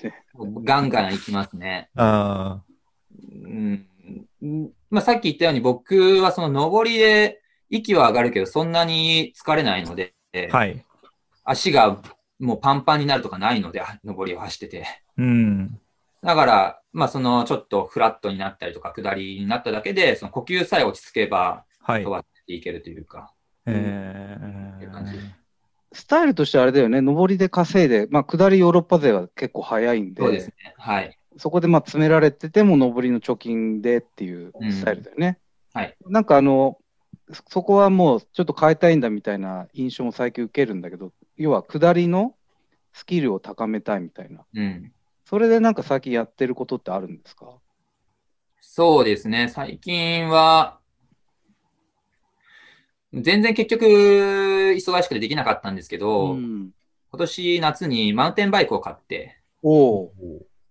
ガンガン行きますね。あうんうんまあ、さっき言ったように僕はその上りで息は上がるけどそんなに疲れないので、ーはい。足がもうパンパンになるとかないので、上りを走ってて。うん。だから、まあそのちょっとフラットになったりとか下りになっただけで、その呼吸さえ落ち着けばはい飛。ばしていけるというか。え感じー、スタイルとしてあれだよね。上りで稼いで、まあ下りヨーロッパ勢は結構早いんで、そうですね。はい。そこでまあ詰められてても上りの貯金でっていうスタイルだよね。うんはい。なんかあの、そそこはもうちょっと変えたいんだみたいな印象も最近受けるんだけど、要は下りのスキルを高めたいみたいな。うん。そそれでなんか最近やってることってあるんですか？そうですね。最近は、全然結局忙しくてできなかったんですけど、ん。今年夏にマウンテンバイクを買って、ちょ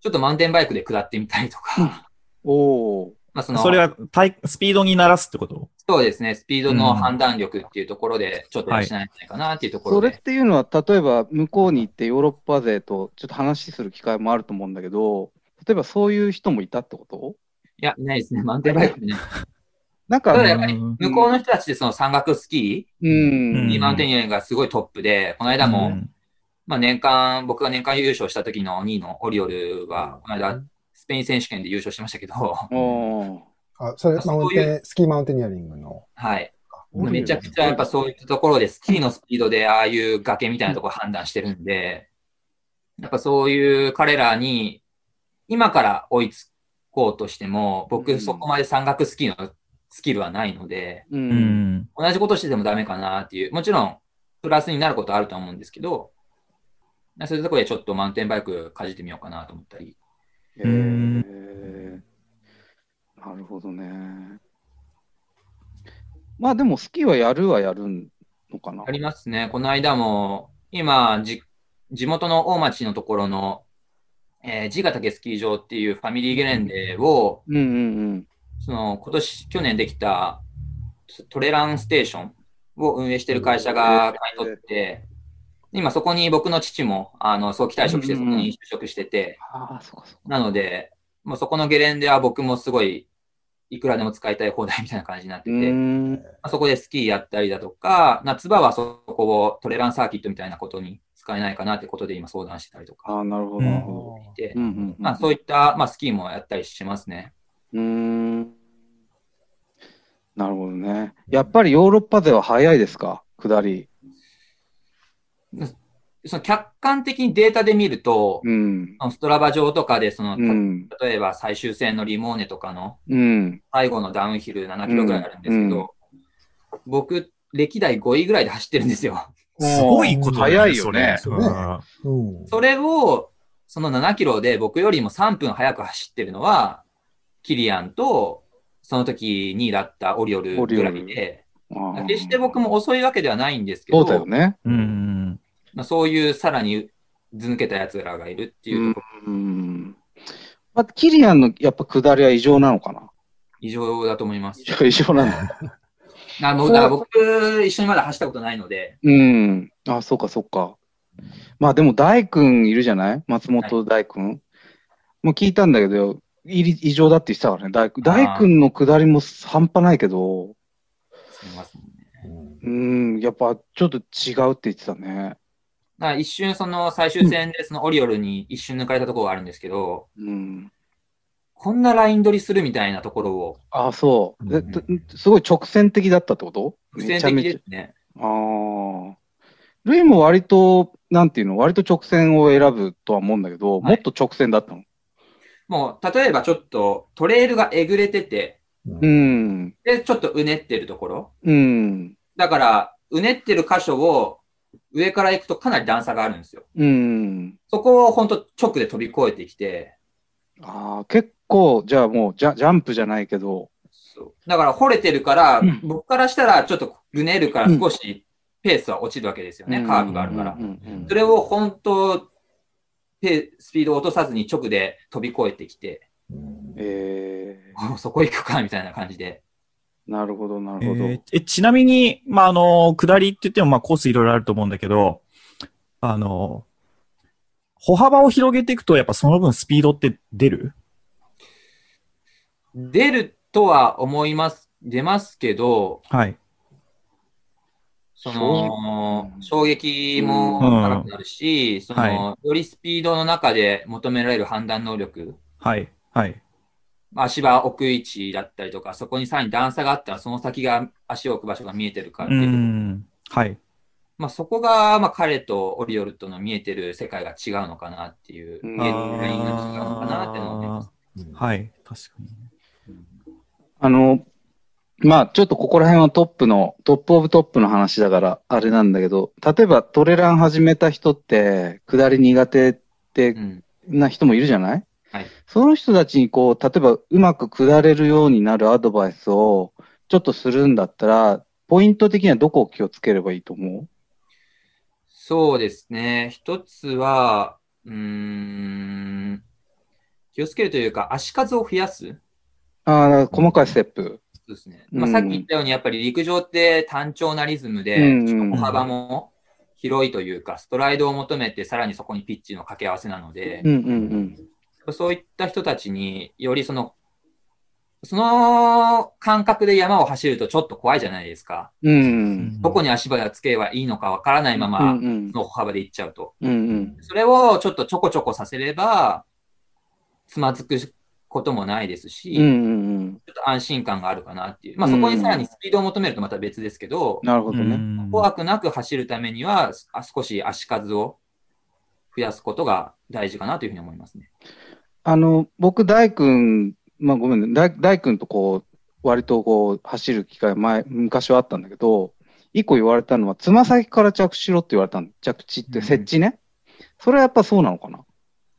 っとマウンテンバイクで下ってみたりとか、おおまあその、それは体スピードに慣らすってこと？そうですね、スピードのうん判断力っていうところで、ちょっと養えないかなっていうところで。それっていうのは、例えば向こうに行ってヨーロッパ勢とちょっと話する機会もあると思うんだけど、例えばそういう人もいたってこと？いや、いないですね。マウンテンバイクね。なんか、ただやっぱりうん向こうの人たちでその山岳スキうー、ん。ニーマウンテニアリングがすごいトップで、この間も、うんまあ年間、僕が年間優勝した時の2位のオリオルは、この間、スペイン選手権で優勝しましたけど、あ、それ、そういうマウンテン、スキーマウンテニアリングの。はい。めちゃくちゃやっぱそういったところでスキーのスピードでああいう崖みたいなところ判断してるんで、やっぱそういう彼らに今から追いつこうとしても、う僕んそこまで山岳スキーのスキルはないので、う。うんん。同じことしててもダメかなっていう、もちろんプラスになることはあると思うんですけど、そういうところでちょっとマウンテンバイクかじってみようかなと思ったり。へーなるほどね。まあでもスキーはやるはやるのかな。ありますね。この間も、今、じ、地元の大町のところの、えー、地ヶ岳スキー場っていうファミリーゲレンデを、うんうんその、今年、去年できたトレランステーションを運営してる会社が買い取って、今そこに僕の父も、あの、早期退職してそこに就職してて。なので、もうそこのゲレンデは僕もすごい、いくらでも使いたい放題みたいな感じになってうて。まあ、そこでスキーやったりだとか、夏場はそこをトレランサーキットみたいなことに使えないかなってことで今相談してたりとかああ、なるほど。まあそういった、まあ、スキーもやったりしますね。うーん。なるほどね。やっぱりヨーロッパでは早いですか？下り。その客観的にデータで見ると、うん。ストラバ上とかでその、うん。例えば最終戦のリモーネとかのうん。最後のダウンヒル7キロぐらいあるんですけど、僕、歴代5位ぐらいで走ってるんですよ。すごいことだ早いよねそれうん。それを、その7キロで僕よりも3分早く走ってるのは、キリアンと、その時2位だったオリオルぐらいで、ああ決して僕も遅いわけではないんですけど、そうだよね。うんうん。まあ、そういうさらにず抜けた奴らがいるっていうところ、うん。まあ、キリアンのやっぱ下りは異常なのかな？異常だと思います異。常なんだ。あのだから僕、一緒にまだ走ったことないので、うん。あ、そうか、そうか。まあでも大君いるじゃない？松本大君。もう聞いたんだけど、異常だって言ってたからね、大君。大君の下りも半端ないけど、すみませんね。うん、やっぱちょっと違うって言ってたね。だから一瞬その最終戦でそのオリオルに一瞬抜かれたところがあるんですけど、うん。こんなライン取りするみたいなところを、あ、そう。でうんとすごい直線的だったってこと？苦戦的ですね。ああ。ルイも割と、なんていうの、割と直線を選ぶとは思うんだけど、はいもっと直線だったの？もう、例えばちょっとトレイルがえぐれてて、うん。で、ちょっとうねってるところ。うん。だから、うねってる箇所を上から行くとかなり段差があるんですよ。うん。そこを本当直で飛び越えてきて、ああ、結構、じゃあもうジャ、ジャンプじゃないけど、そう。だから掘れてるから、うん。僕からしたらちょっとうねるから少しペースは落ちるわけですよね、カーブがあるから。うん。うん。うん。それを本当、ペスピードを落とさずに直で飛び越えてきて、えもうそこ行くかみたいな感じで。ー、なるほど、なえるほど。ーえちなみに、まあ、あの、下りって言っても、まあ、コースいろいろあると思うんだけど、あの、歩幅を広げていくと、やっぱその分スピードって出る？出るとは思います、出ますけど、はい。その、衝撃も高くなるし、その、はよりスピードの中で求められる判断能力、はい。はい。まあ足場置く位置だったりとか、そこにさらに段差があったら、その先が足を置く場所が見えてるかってういう、ん。はい。まあそこが、まあ彼とオリオルとの見えてる世界が違うのかなっていう、うん見えてるラインが違うのかなっていうのを思います。はい。確かに。あの、まあ、ちょっとここら辺はトップの、トップオブトップの話だから、あれなんだけど、例えばトレラン始めた人って、下り苦手ってうん。な人もいるじゃない？はい。その人たちにこう、例えばうまく下れるようになるアドバイスをちょっとするんだったら、ポイント的にはどこを気をつければいいと思そうですね。一つは、うーん、気をつけるというか、足数を増やす。うああ、細かいステップ。そうですね。うんまあ、さっき言ったように、やっぱり陸上って単調なリズムうんで、うん歩幅も広いというか、ストライドを求めて、さらにそこにピッチの掛け合わせなのでう、んうんそういった人たちによりその、その感覚で山を走るとちょっと怖いじゃないですか。うん。どこに足場をつけばいいのかわからないまま、の歩幅で行っちゃうと。うんうん。それをちょっとちょこちょこさせれば、つまずくこともないですし、うんうんうん。ちょっと安心感があるかなっていう。まあそこにさらにスピードを求めるとまた別ですけど、なるほどね。うん怖くなく走るためには、あ少し足数を増やすことが大事かなというふうに思いますね。あの、僕、大君、まあごめんね、大大君とこう、割とこう、走る機会前、昔はあったんだけど、一個言われたのは、つま先から着地しろって言われたの。着地って、うん。設置ね。それはやっぱそうなのかな？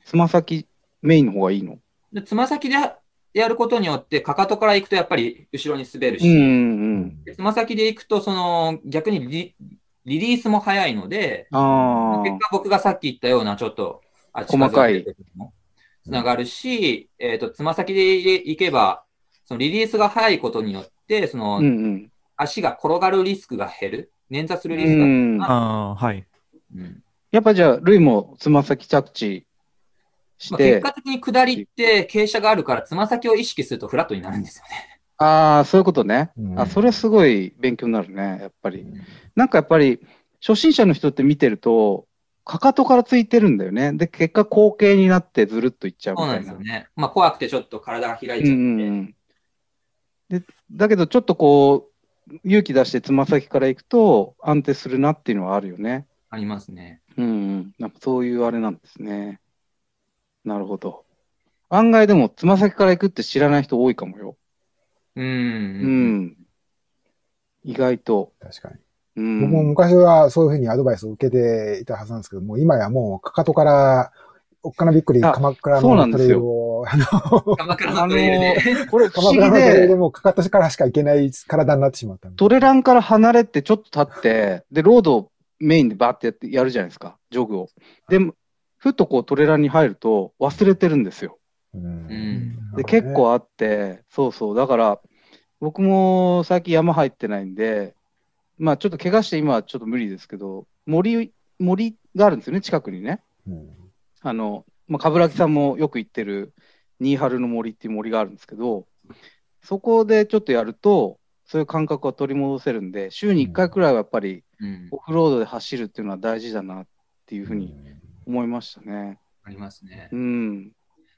つま先メインの方がいいの？でつま先でやることによって、かかとから行くとやっぱり後ろに滑るし、つま先で行くと、その逆にリリリースも早いので、結果僕がさっき言ったようなちょっと足細かいつながるし、えっ、と、つま先で行けば、そのリリースが早いことによって、その、あ。うんうん。足が転がるリスクが減る。捻挫するリスうクが減る。ん。ああ、はい。うんやっぱじゃあ、ルイもつま先着地しまあ、結て、果的に下りって傾斜があるから、つま先を意識するとフラットになるんですよね。ああ、そういうことね。うんあ、それすごい勉強になるね、やっぱり。うんなんかやっぱり、初心者の人って見てると、かかとからついてるんだよね。で、結果後傾になってずるっといっちゃうみそうなたいな。んですよね。まあ、怖くてちょっと体が開いちゃって。うんうんうん。で、だけどちょっとこう、勇気出してつま先から行くと安定するなっていうのはあるよね。ありますね。うんうん。なんかそういうあれなんですね。なるほど。案外でもつま先から行くって知らない人多いかもよ。う。うんん。意外と。確かに。うん。僕も昔はそういうふうにアドバイスを受けていたはずなんですけど、もう今やもうかかとから、おっかなびっくりあ鎌倉のトレイルを、あの、鎌倉のトレイルで。これ不鎌倉のトレイルでで、もうかかとからしか行けない体になってしまった。トレランから離れてちょっと立って、で、ロードをメインでバーってやってやるじゃないですか、ジョグを。で、ふっとこうトレランに入ると忘れてるんですよ。うんんで、結構あって、そうそう。だから、僕も最近山入ってないんで、まあちょっと怪我して今はちょっと無理ですけど、森、森があるんですよね、近くにね。うんあの、まあ、冠城さんもよく行ってる新春の森っていう森があるんですけど、そこでちょっとやると、そういう感覚を取り戻せるんで、週に1回くらいはやっぱりうん。オフロードで走るっていうのは大事だなっていうふうに思いましたね。ありますねう。ん、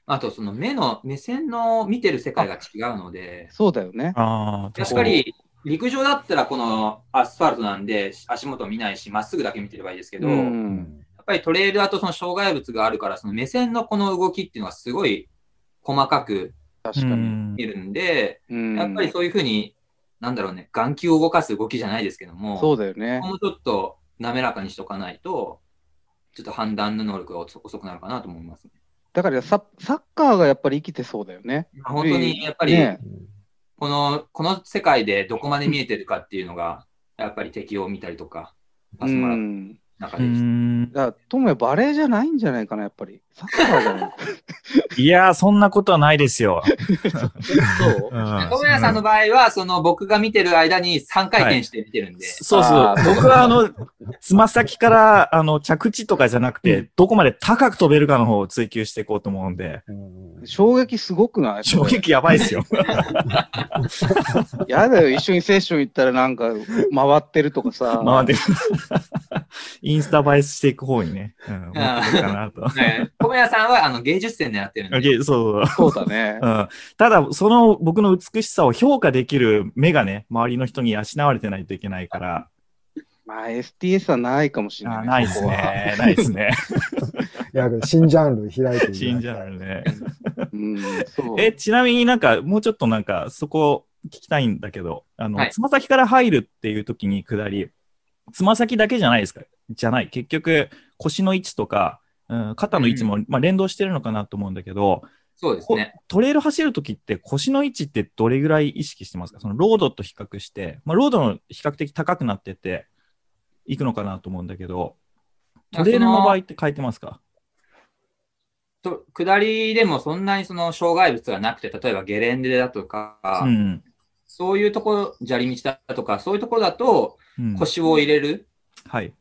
あと、その目の、目線の見てる世界が違うので、そうだよね。ああ、確かに。陸上だったらこのアスファルトなんで足元見ないし、まっすぐだけ見てればいいですけど、うやっん、ぱりトレイルだとその障害物があるから、その目線のこの動きっていうのがすごい細かく確かに。るんで、うん、やっぱりそういうふうに、なんだろうね、眼球を動かす動きじゃないですけども、そうだよね。もうちょっと滑らかにしとかないと、ちょっと判断の能力が遅遅くなるかなと思いますね。だからササッカーがやっぱり生きてそうだよね。まあ本当にやっぱり、ねこの、この世界でどこまで見えてるかっていうのが、やっぱり敵を見たりとか、パスもらううんう中でした。ん。だから、ともやバレーじゃないんじゃないかな、やっぱり。サッカーじゃない。いやー、そんなことはないですよ。そう？うん友谷さんの場合は、その僕が見てる間に3回転して見てるんで、そうそうあ。ー僕はあの、つま先から、あの、着地とかじゃなくて、どこまで高く飛べるかの方を追求していこうと思うんで、うん衝撃すごくない？衝撃やばいですよ。やだよ、一緒にセッション行ったらなんか回ってるとかさ。回ってる。インスタ映えしていく方にね、うん、持っかなと。ね友谷さんはあの芸術点狙ってるんで、でそうそうだね。うんただ、その僕の美しさを評価できる目がね、周りの人に養われてないといけないから、まあ、STS はないかもしれない。あないです。ね。ないですね。いや、新ジャンル開いてる。死んじゃうね。うん。え、ちなみになんか、もうちょっとなんか、そこ聞きたいんだけど、あの、はいつま先から入るっていう時に下り、つま先だけじゃないですか？じゃない。結局、腰の位置とか、うん、肩の位置も、まあ、連動してるのかなと思うんだけど、そうですね。トレイル走るときって腰の位置ってどれぐらい意識してますか？そのロードと比較して、まあ、ロードの比較的高くなってて、いくのかなと思うんだけど、トレの場合って変えてますか？と下りでもそんなにその障害物がなくて、例えばゲレンデだとか、うん。そういうところ、砂利道だとか、そういうところだとうん、腰を入れる。はい。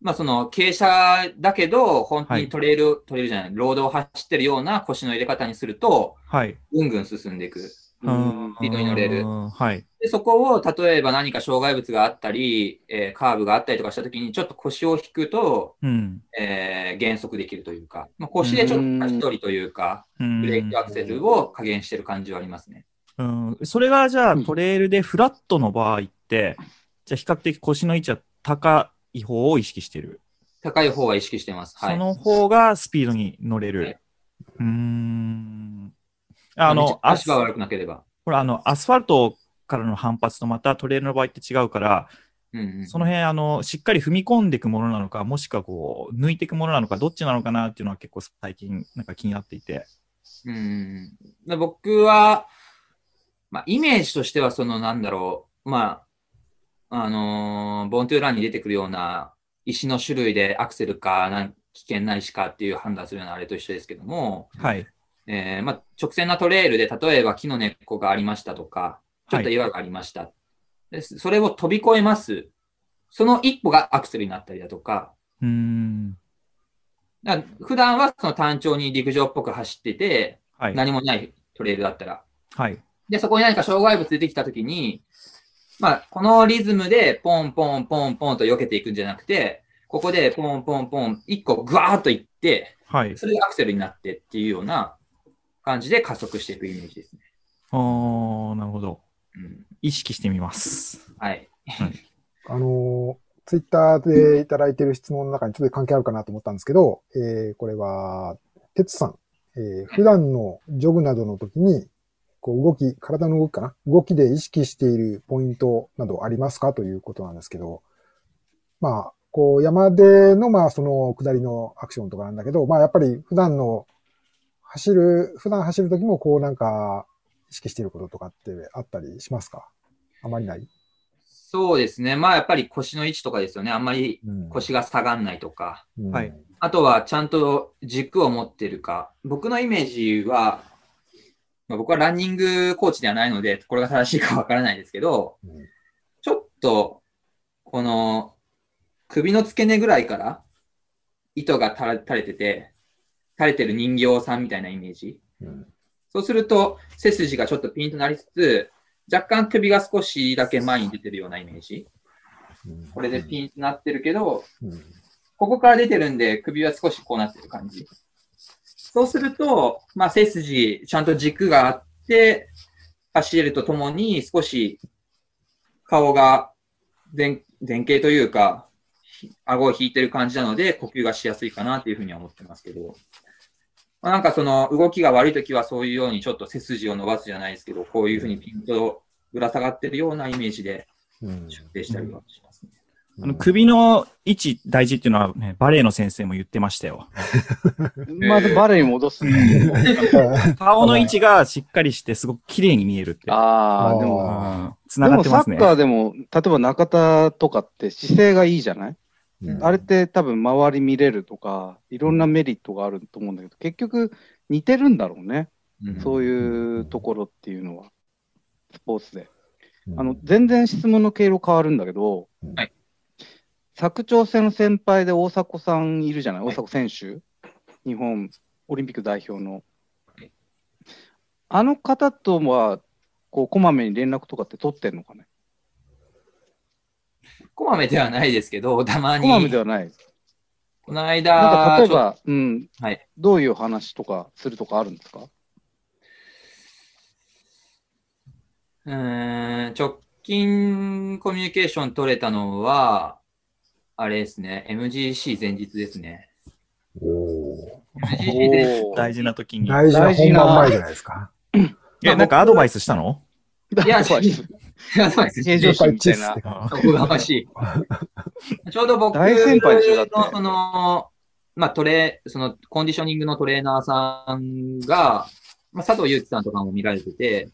まあその傾斜だけど、本当はいにトレイル、トレイルじゃない、ロードを走ってるような腰の入れ方にすると、はい。ぐんぐん進んでいく。うんスピードに乗れるうんはい。で、そこを、例えば何か障害物があったり、えーカーブがあったりとかしたときに、ちょっと腰を引くと、うん。えー減速できるというか、まあ、腰でちょっと足取りというか、うんブレーキアクセルを加減してる感じはありますね。うん、それがじゃあうんトレイルでフラットの場合って、じゃあ比較的腰の位置は高い方を意識してる。高い方は意識してます。はい。その方がスピードに乗れる。はいうーん。あの、足が悪くなければ。これあの、アスファルトからの反発とまたトレイルの場合って違うから、うんうん、その辺、あの、しっかり踏み込んでいくものなのか、もしくはこう、抜いていくものなのか、どっちなのかなっていうのは結構最近なんか気になっていて。うん。で僕は、まあ、イメージとしては、その、なんだろう、まあ、あのーボントゥーランに出てくるような石の種類でアクセルか、なん危険な石かっていう判断するようなあれと一緒ですけども、はい。えーまあ、直線なトレイルで、例えば木の根っこがありましたとか、ちょっと岩がありました。でそれを飛び越えます。その一歩がアクセルになったりだとか、うーん。だ普段はその単調に陸上っぽく走ってて、はい。何もないトレイルだったら。はい。で、そこに何か障害物出てきたときに、まあ、このリズムでポンポンポンポンと避けていくんじゃなくて、ここでポンポンポン、一個グワーッといって、はい。それがアクセルになってっていうような感じで加速していくイメージですね。あー、なるほど。うん、意識してみます。はい。あの、ツイッターでいただいている質問の中にちょっと関係あるかなと思ったんですけど、えーこれは、てつさん、えー普段のジョグなどの時に、こう動き、体の動きかな？動きで意識しているポイントなどありますか？ということなんですけど、まあ、こう山での、まあ、その下りのアクションとかなんだけど、まあ、やっぱり普段の走る、普段走る時もこうなんか意識していることとかってあったりしますか？あまりない、そうですね。まあ、やっぱり腰の位置とかですよね。あんまりうん腰が下がんないとか。うんはいあとは、ちゃんと軸を持ってるか。僕のイメージは、まあ、僕はランニングコーチではないので、これが正しいかわからないですけど、うんちょっと、この、首の付け根ぐらいから、糸が垂れてて、垂れてる人形さんみたいなイメージ。うんそうすると、背筋がちょっとピンとなりつつ、若干首が少しだけ前に出てるようなイメージ。うんこれでピンとなってるけど、うんここから出てるんで、首は少しこうなってる感じ。そうすると、まあ、背筋、ちゃんと軸があって、走れるとともに、少し顔が前前傾というか、ひ顎を引いてる感じなので、呼吸がしやすいかなというふうには思ってますけど、まあ、なんかその動きが悪いときはそういうようにちょっと背筋を伸ばすじゃないですけど、こういうふうにピンとぶら下がってるようなイメージでうん出廷したりはしますね。あの首の位置大事っていうのはね、バレエの先生も言ってましたよ。まずバレエに戻すんだけど。顔の位置がしっかりしてすごく綺麗に見えるって。ああ、でも、うん。つでながってますねもサッ。カーでも、例えば中田とかって姿勢がいいじゃない、うん。あれって多分周り見れるとか、いろんなメリットがあると思うんだけど、結局似てるんだろうね。うん。そういうところっていうのは、スポーツで。うん。あの、全然質問の経路変わるんだけど、はい。佐久長聖の先輩で大迫さんいるじゃない？はい。大迫選手、日本オリンピック代表の。はい。あの方とは、こう、こまめに連絡とかって取ってんのかね？こまめではないですけど、たまに。こまめではない。この間、なんか例えば、うん、とはい。どういう話とかするとかあるんですか？うーん、直近コミュニケーション取れたのは、あれですね、MGC 前日ですね。おー MGC で、大事な時に。大事な大事な本番前じゃないですか。え、なんかアドバイスしたの？いやアドバイスアドバイス平常心みたいなこがましい。ちょうど僕の、その、まあ、トレ、その、コンディショニングのトレーナーさんが、まあ、佐藤祐樹さんとかも見られてて、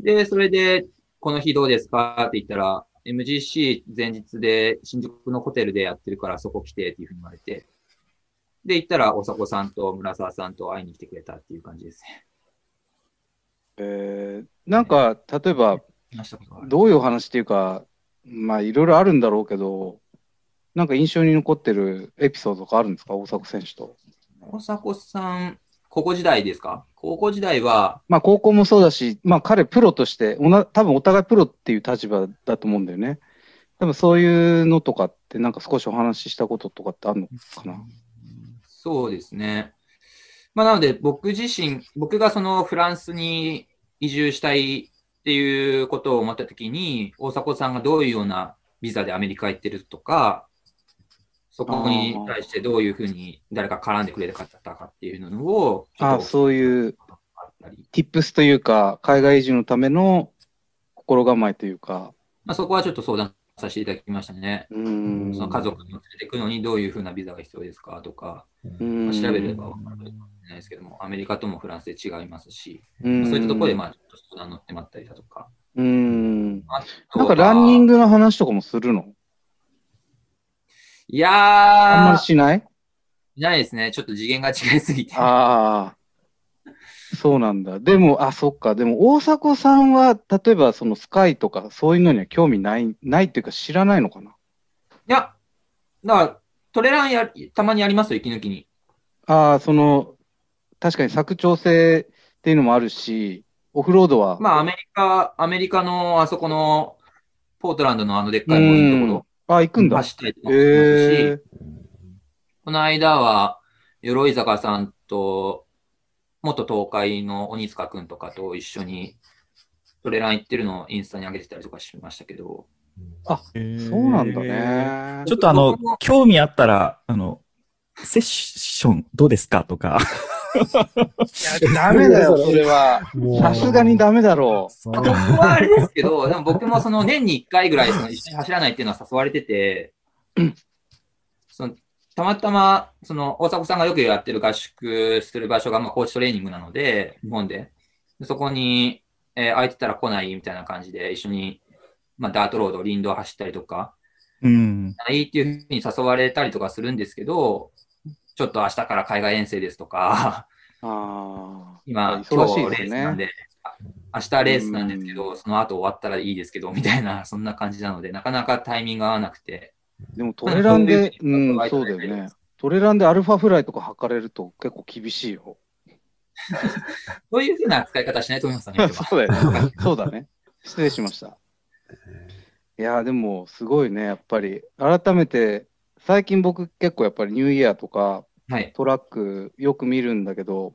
で、それで、この日どうですかって言ったら、MGC 前日で新宿のホテルでやってるからそこ来てっていうふうに言われて、で、行ったら、おさこさんと村沢さんと会いに来てくれたっていう感じですね。えーなんか、例えば。どういうお話っていうか、まあ、いろいろあるんだろうけど、なんか印象に残ってるエピソードとかあるんですか？大迫選手と。大迫さん、高校時代ですか？高校時代は、まあ高校もそうだし、まあ彼プロとして、おな多分お互いプロっていう立場だと思うんだよね。多分そういうのとかってなんか少しお話ししたこととかってあるのかな？そうですね。まあ、なので僕自身、僕がそのフランスに移住したいっていうことを思ったときに、大迫さんがどういうようなビザでアメリカ行ってるとか、そこに対してどういうふうに誰か絡んでくれたかったかっていうのを、ああ、そういうあったり、tips というか、海外移住のための心構えというか。まあ、そこはちょっと相談させていただきましたね。うーん。その家族に連れてくのにどういうふうなビザが必要ですかとか。まあ調べれば分かるれないですけども、アメリカともフランスで違いますし、うーん。そういったところでまあちょっと相談乗ってもらったりだとか？うーん。なんかランニングの話とかもするの？いやー、あんまりしない？いないですね。ちょっと次元が違いすぎて。ああ。そうなんだ。でも、あ、そっか。でも、大迫さんは、例えば、そのスカイとか、そういうのには興味ない、ないっていうか知らないのかな？いや、だから、トレランや、たまにやりますよ、息抜きに。ああ、その、確かに佐久長聖っていうのもあるし、オフロードは、まあ、アメリカ、アメリカのあそこの、ポートランドのあのでっかい森のとこああ、行くんろ、だ。走ったりとかもしますし、へえ。この間は、鎧坂さんと、元東海の鬼塚くんとかと一緒に、トレラン行ってるのをインスタに上げてたりとかしましたけど、そうなんだね。ちょっとあの興味あったら、あの、セッションどうですかとか。ダメだよ、それは。さすがにダメだろそうまあ僕はあれですけど、でも僕もその年に1回ぐらいその一緒に走らないっていうのは誘われてて、そのたまたま、その大迫さんがよくやってる合宿する場所が、まあ、コーチトレーニングなので、日本で。でそこに、えー空いてたら来ないみたいな感じで、一緒に、まあ、ダートロード、林道走ったりとか、うん。いいっていうふうに誘われたりとかするんですけど、ちょっと明日から海外遠征ですとか、う。ああ。今、忙今日しいですねレースなんで、あ明日レースなんですけど、その後終わったらいいですけど、みたいな、そんな感じなので、なかなかタイミング合わなくて。でもトレランで、そうん、そうだよね。トレランでアルファフライとか測れると結構厳しいよ。そういうふうな使い方しないと思いますよね、そうだよね。そうだね。失礼しました。いやー、でも、すごいね、やっぱり。改めて、最近僕結構やっぱりニューイヤーとかはい。トラックよく見るんだけど、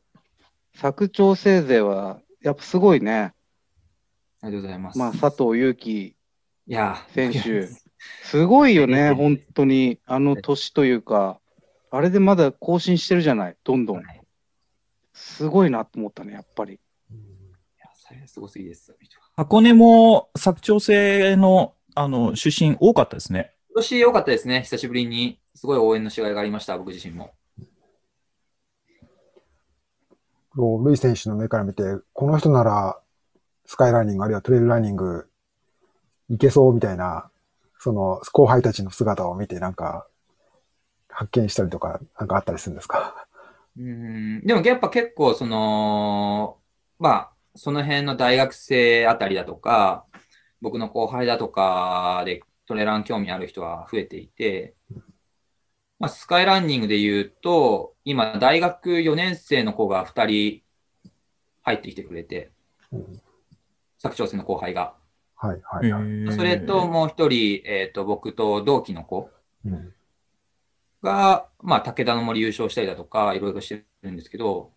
佐久長聖勢はやっぱすごいね。ありがとうございます。まあ、佐藤悠基いや、選手、すごいよね、本当に。あの年というか、あれでまだ更新してるじゃない、どんどんはい。いすごいなと思ったね、やっぱり。やそれすごすぎです。今箱根も佐久長聖の、あの、出身多かったですね。年良かったですね、久しぶりに。すごい応援のしがいがありました、僕自身も。こうルイ選手の目から見て、この人なら、スカイランニングあるいはトレイルランニング、いけそうみたいな、その後輩たちの姿を見て、なんか、発見したりとか、なんかあったりするんですか？うん、でもやっぱ結構、その、まあ、その辺の大学生あたりだとか、僕の後輩だとかでトレラン興味ある人は増えていて、まあ、スカイランニングで言うと、今、大学4年生の子が2人入ってきてくれて、う。ん佐久長聖の後輩が。はい、はい、はい。それと、もう一人、えっ、と、僕と同期の子うん。が、まあ、武田の森優勝したりだとか、いろいろしてるんですけど、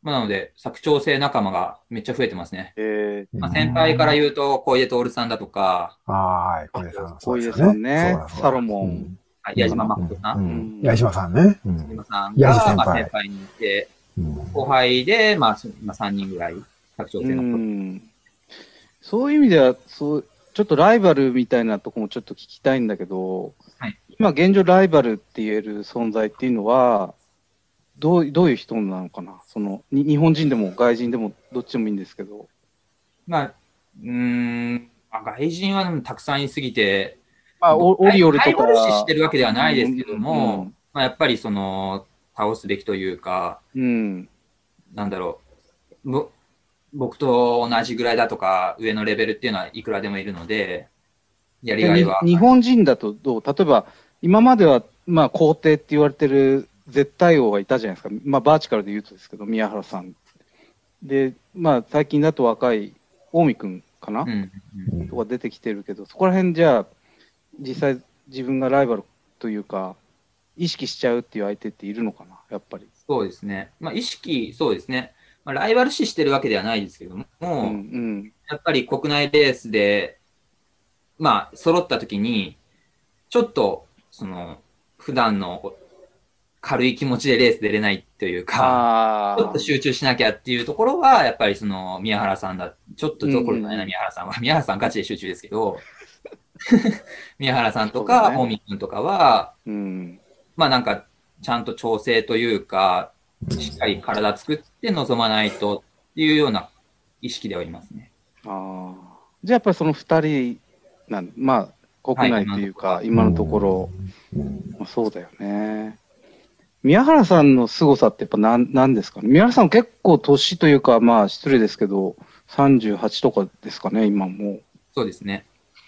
まあ、なので、佐久長聖仲間がめっちゃ増えてますね。えまあ、先輩から言うと、小出徹さんだとか、はい、小出さん。小出そうですよさんね。そうだそうだ。サロモン矢島誠さ、うん。ん。矢島さんね。うん。矢島さん矢島が、まあ、先輩にいて、うん。後輩で、まあ、今3人ぐらい、の。そういう意味では、そう、ちょっとライバルみたいなとこもちょっと聞きたいんだけど、はい。今現状ライバルって言える存在っていうのは、どうどういう人なのかな？そのに日本人でも外人でもどっちでもいいんですけど。まあ、うーん、まあ、外人はたくさんいすぎて、まあ、オオリオルとかライバル視してるわけではないですけども、うんまあ、やっぱりその、倒すべきというか、うん。なんだろう、ぼ僕と同じぐらいだとか、上のレベルっていうのはいくらでもいるので、やりがいは。に日本人だとどう？例えば、今までは、まあ、皇帝って言われてる絶対王がいたじゃないですか。まあ、バーチカルで言うとですけど、宮原さん。で、まあ、最近だと若い近江くんかな、うんうんとか出てきてるけど、そこら辺じゃあ、実際自分がライバルというか、意識しちゃうっていう相手っているのかな、やっぱり。そうですね。まあ、意識、そうですね。まあ、ライバル視してるわけではないですけども、うん、うん。やっぱり国内レースで、まあ、揃った時に、ちょっと、その、普段の軽い気持ちでレース出れないというか、あちょっと集中しなきゃっていうところは、やっぱりその、宮原さんだ、ちょっとどころないな、うん宮原さんは。宮原さんガチで集中ですけど、宮原さんとか、大見くんとかは、うん。まあなんか、ちゃんと調整というか、しっかり体作って臨まないとっていうような意識ではいますね。ああ。じゃあやっぱりその二人なん、まあ、国内というか、今のところ、まあ、そうだよね。宮原さんの凄さってやっぱ何なんですかね？宮原さん結構年というか、まあ失礼ですけど、38とかですかね、今もう。そうですね。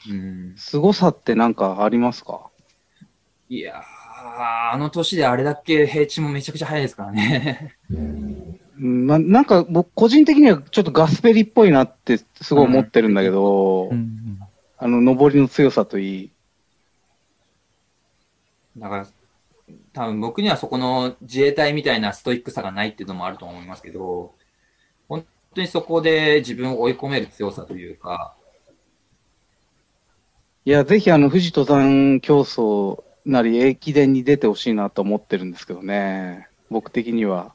うん。凄さってなんかありますか？いやー、あの年であれだけ平地もめちゃくちゃ速いですからね。うんまあ、なんか僕個人的にはちょっとガスペリっぽいなってすごい思ってるんだけど、うんあの、上りの強さといい。だから、多分僕にはそこの自衛隊みたいなストイックさがないっていうのもあると思いますけど、本当にそこで自分を追い込める強さというか、いや、ぜひあの、富士登山競争なり駅伝に出てほしいなと思ってるんですけどね。僕的には。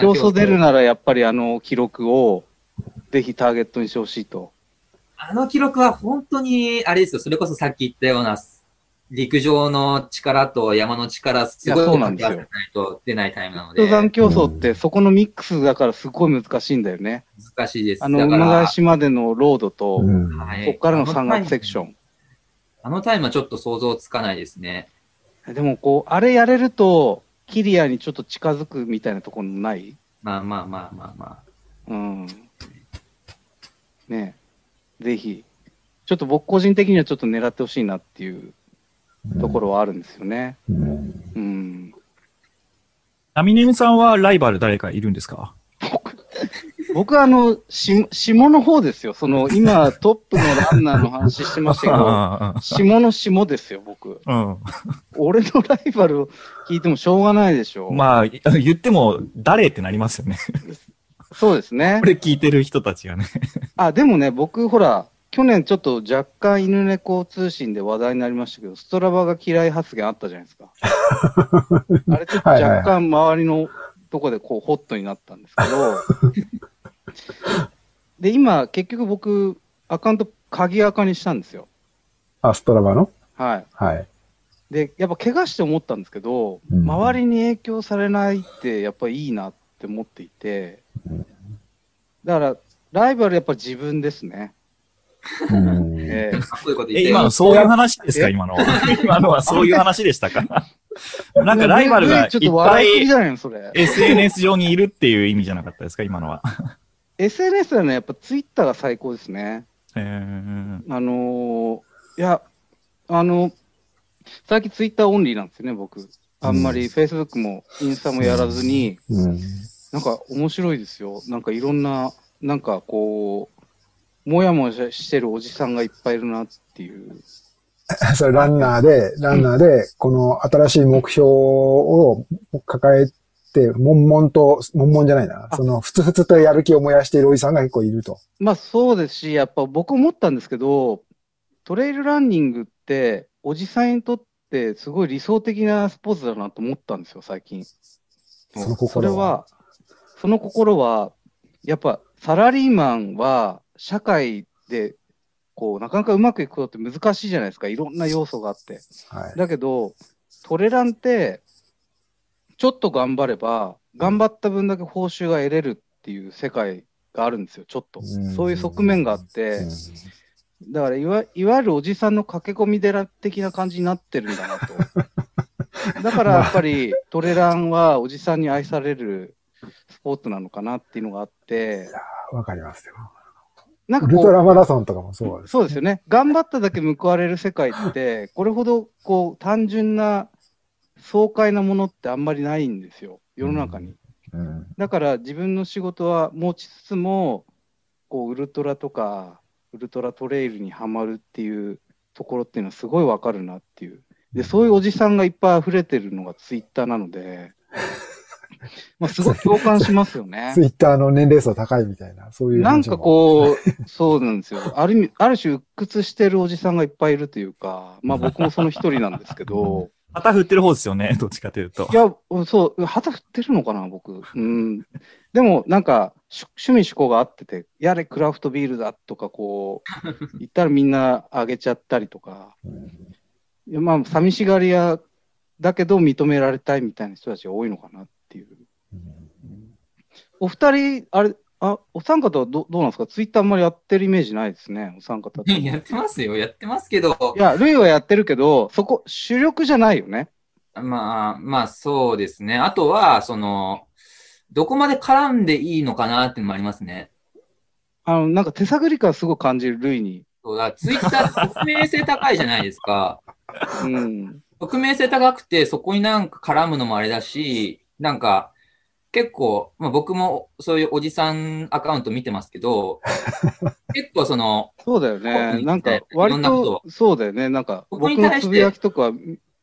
競争出るならやっぱりあの記録をぜひターゲットにしてほしいと。あの記録は本当に、あれですよ、それこそさっき言ったような、陸上の力と山の力、すごいそうなんですよないと出ないタイムなので、登山競争ってそこのミックスだからすごい難しいんだよね。難しいです。あの、馬返しまでのロードと、はいそこからの山岳セクション。あのタイムはちょっと想像つかないですね。でもこう、あれやれると、キリアにちょっと近づくみたいなところない？まあまあまあまあまあ。うん。ねえぜひ。ちょっと僕個人的にはちょっと狙ってほしいなっていうところはあるんですよね。うん。ナミネムさんはライバル誰かいるんですか？僕はあの、し、下の方ですよ。その、今トップのランナーの話してましたけど、あ下の下ですよ、僕。あ俺のライバルを聞いてもしょうがないでしょ。うん。まあ、言っても誰ってなりますよね。そうですねこ。れ聞いてる人たちがね。あ、でもね、僕、ほら、去年ちょっと若干犬猫通信で話題になりましたけど、ストラバが嫌い発言あったじゃないですか。あれちょっと若干周りのとこでこうホットになったんですけど、で、今結局僕、アカウント鍵アカにしたんですよ。あ、ストラバの？はい。はい。で、やっぱ怪我して思ったんですけど、うん周りに影響されないってやっぱいいなって思っていて、だから、ライバルやっぱ自分ですね。うんえ今のそういう話ですか？え今のは。今のはそういう話でしたか？なんかライバルがいっちょっとぱ笑いすぎいじゃないの、それ。SNS 上にいるっていう意味じゃなかったですか？今のは。SNS はね、やっぱツイッターが最高ですね。えーあのーいや、あの、最近ツイッターオンリーなんですよね、僕。あんまり Facebook もインスタもやらずに、うん。なんか面白いですよ。なんかいろんな、なんかこう、もやもやしてるおじさんがいっぱいいるなっていう。それランナーで、ランナーで、この新しい目標を抱えて、悶々と、悶々じゃないな。あその、ふつふつとやる気を燃やしているおじさんが結構いると。まあそうですし、やっぱ僕思ったんですけど、トレイルランニングって、おじさんにとってすごい理想的なスポーツだなと思ったんですよ、最近。その心は、その心は、やっぱサラリーマンは社会で、こう、なかなかうまくいくことって難しいじゃないですか。いろんな要素があって。はい。だけど、トレランって、ちょっと頑張れば、頑張った分だけ報酬が得れるっていう世界があるんですよ、ちょっと。うんそういう側面があって、だからいわ、いわゆるおじさんの駆け込み寺的な感じになってるんだなと。だからやっぱりトレランはおじさんに愛されるスポーツなのかなっていうのがあって、わかりますよ。なんかこう、ウルトラマラソンとかもそうです。そうですよね。頑張っただけ報われる世界って、これほどこう単純な爽快なものってあんまりないんですよ、世の中に。うん。だから自分の仕事は持ちつつも、こう、ウルトラとか、ウルトラトレイルにはまるっていうところっていうのはすごいわかるなっていう。で、そういうおじさんがいっぱい溢れてるのがツイッターなので、まあ、すごい共感しますよね ツ。イッターの年齢層高いみたいな、そういう。なんかこう、そうなんですよ。ある意味、ある種鬱屈してるおじさんがいっぱいいるというか、まあ僕もその一人なんですけど、旗振ってる方ですよね、どっちかというとい。や、そう、旗振ってるのかな、僕。うん。でも、なんか、し趣味趣向が合ってて、やれ、クラフトビールだとか、こう、言ったらみんなあげちゃったりとか、まあ、寂しがり屋だけど認められたいみたいな人たちが多いのかなっていう。お二人、あれ、あ、お三方はどどうなんですか？ツイッターあんまりやってるイメージないですね、お三方って。い やってますよ、やってますけど、や、ルイはやってるけど、そこ、主力じゃないよね。まあ、まあそうですね。あとは、その、どこまで絡んでいいのかなっていうのもありますね。あの、なんか手探り感すごい感じる、ルイに。そうだ、ツイッター匿名性高いじゃないですか。うん。匿名性高くて、そこになんか絡むのもあれだし、なんか、結構、まあ僕もそういうおじさんアカウント見てますけど、結構その、そうだよね。ねなんか、割いろんなことと、そうだよね。なんか、僕のに対してつぶやきとかは、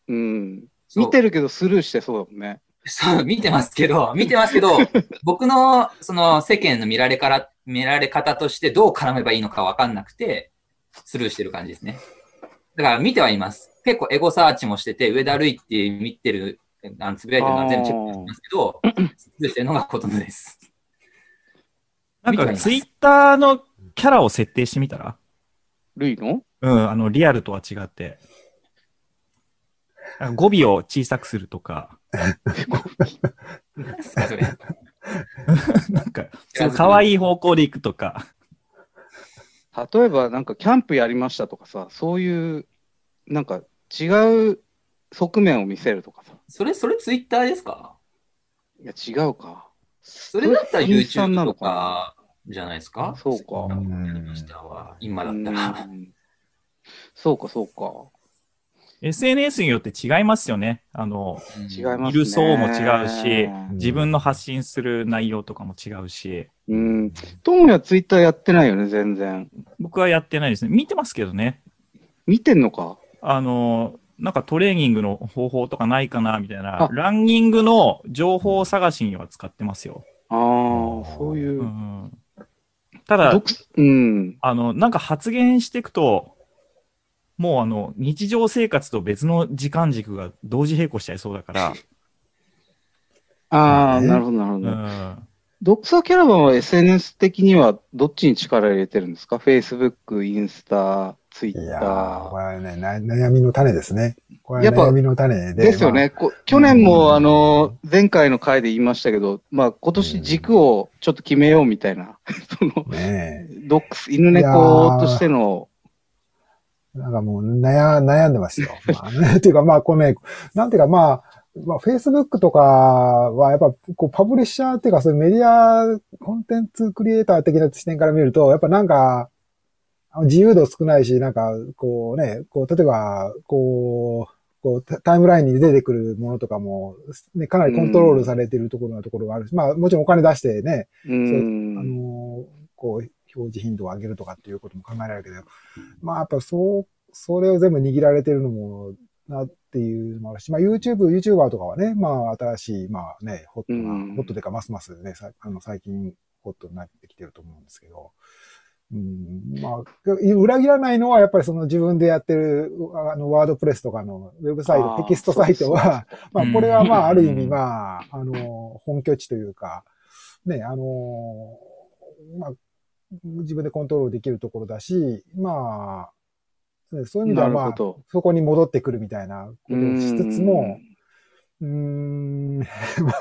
うん。見てるけどスルーしてそうだもんね。そう、見てますけど、見てますけど、僕の、その世間の見られから、見られ方としてどう絡めばいいのかわかんなくて、スルーしてる感じですね。だから見てはいます。結構エゴサーチもしてて、上田るいって見てる、あのつぶやいてるのは全部チェックしてますけど、スルーしてるのがほとです。なんかツイッターのキャラを設定してみたら？ルイの？うん、あの、リアルとは違って。あ語尾を小さくするとか。なんか、その可愛い方向で行くとか。例えば、なんか、キャンプやりましたとかさ、そういう、なんか、違う側面を見せるとかさ。それ、それツイッターですか？いや、違うか。それだったら YouTube となのかかじゃないですか？そうか今だったら。うんそうか、そうか。SNS によって違いますよね。あの、違いますね。いる層も違うしうん自分の発信する内容とかも違うし、うん。トモヤツイッターやってないよね、全然。僕はやってないですね。見てますけどね。見てんのか？あの、なんかトレーニングの方法とかないかなみたいなあ、ランニングの情報探しには使ってますよ。ああ、そういうう。ん、ただ、独うん。あの、なんか発言していくと、もうあの、日常生活と別の時間軸が同時並行しちゃいそうだから、ああ、ねなるほど、なるほうど。ん。ドクサーキャラバンは SNS 的にはどっちに力入れてるんですか ?Facebook、インスタ、ツイいやッター、こー。れはね、な悩みの種ですね。これやっぱは悩みの種で。ですよね。こ去年うんも、あの、前回の回で言いましたけど、まあ、今年軸をちょっと決めようみたいな、その、ドックス、犬猫としての、え。なんかもう悩悩んでますよ。まあね、っていうかまあ、このね、なんていうかまあ、まあ、Facebook とかは、やっぱ、こう、パブリッシャーっていうか、そういうメディア、コンテンツクリエイター的な視点から見ると、やっぱなんか、自由度少ないし、なんか、こうね、こう、例えば、こう、こう、タタイムラインに出てくるものとかも、ね、かなりコントロールされてるところなところがあるし、まあ、もちろんお金出してね、うあん。の、こう、表示頻度を上げるとかっていうことも考えられるけど、まあ、やっぱそう、それを全部握られてるのも、なっていうのもあるし、まあ YouTube、YouTuber とかはね、まあ新しい、まあね、ホットな、うんホットというかますますね、さあの最近ホットになってきてると思うんですけど、うん、まあ、裏切らないのはやっぱりその自分でやってる、あの、ワードプレスとかのウェブサイト、テキストサイトは、まあうんこれはまあある意味まあ、あの、本拠地というか、ね、あの、まあ、自分でコントロールできるところだし、まあ、ねそういう意味でなはまあ。そこに戻ってくるみたいなことをしつつも、うん、ま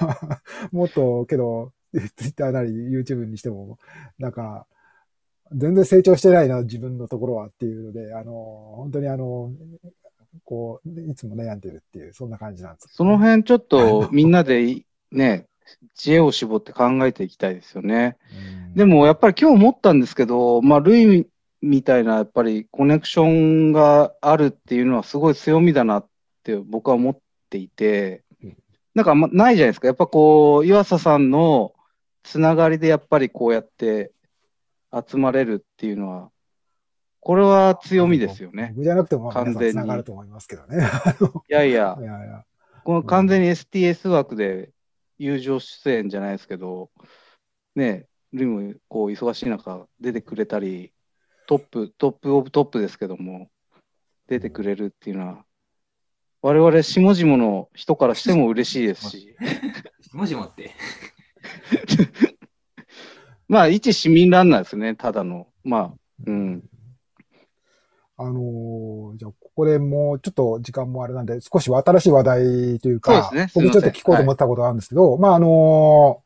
あ、もっと、けど、ツイッターなり YouTube にしても、なんか、全然成長してないな、自分のところはっていうので、あの、本当にあの、こう、いつも悩んでるっていう、そんな感じなんです。その辺ちょっとみんなでいね、知恵を絞って考えていきたいですよね。うんで、もやっぱり今日思ったんですけど、まあ、ルイみたいなやっぱりコネクションがあるっていうのはすごい強みだなって僕は思っっていてうん、なんかあんまないじゃないですか。やっぱこう、岩佐さんのつながりでやっぱりこうやって集まれるっていうのは、これは強みですよね。僕じゃなくても、完全に繋がると思いますけどね。いやいやい、やいや。この完全に STS 枠で友情出演じゃないですけど、ね、ルイもこう忙しい中出てくれたり、トップ、 top of top ですけども、出てくれるっていうのは、我々下々の人からしても嬉しいですし、もしもって。まあ一市民ランナーですね、ただの。まあ、うん。あのーじゃあ、ここでもうちょっと時間もあれなんで、少し新しい話題というか、そうですね僕ちょっと聞こうと思ったことがあるんですけど、まあ、あの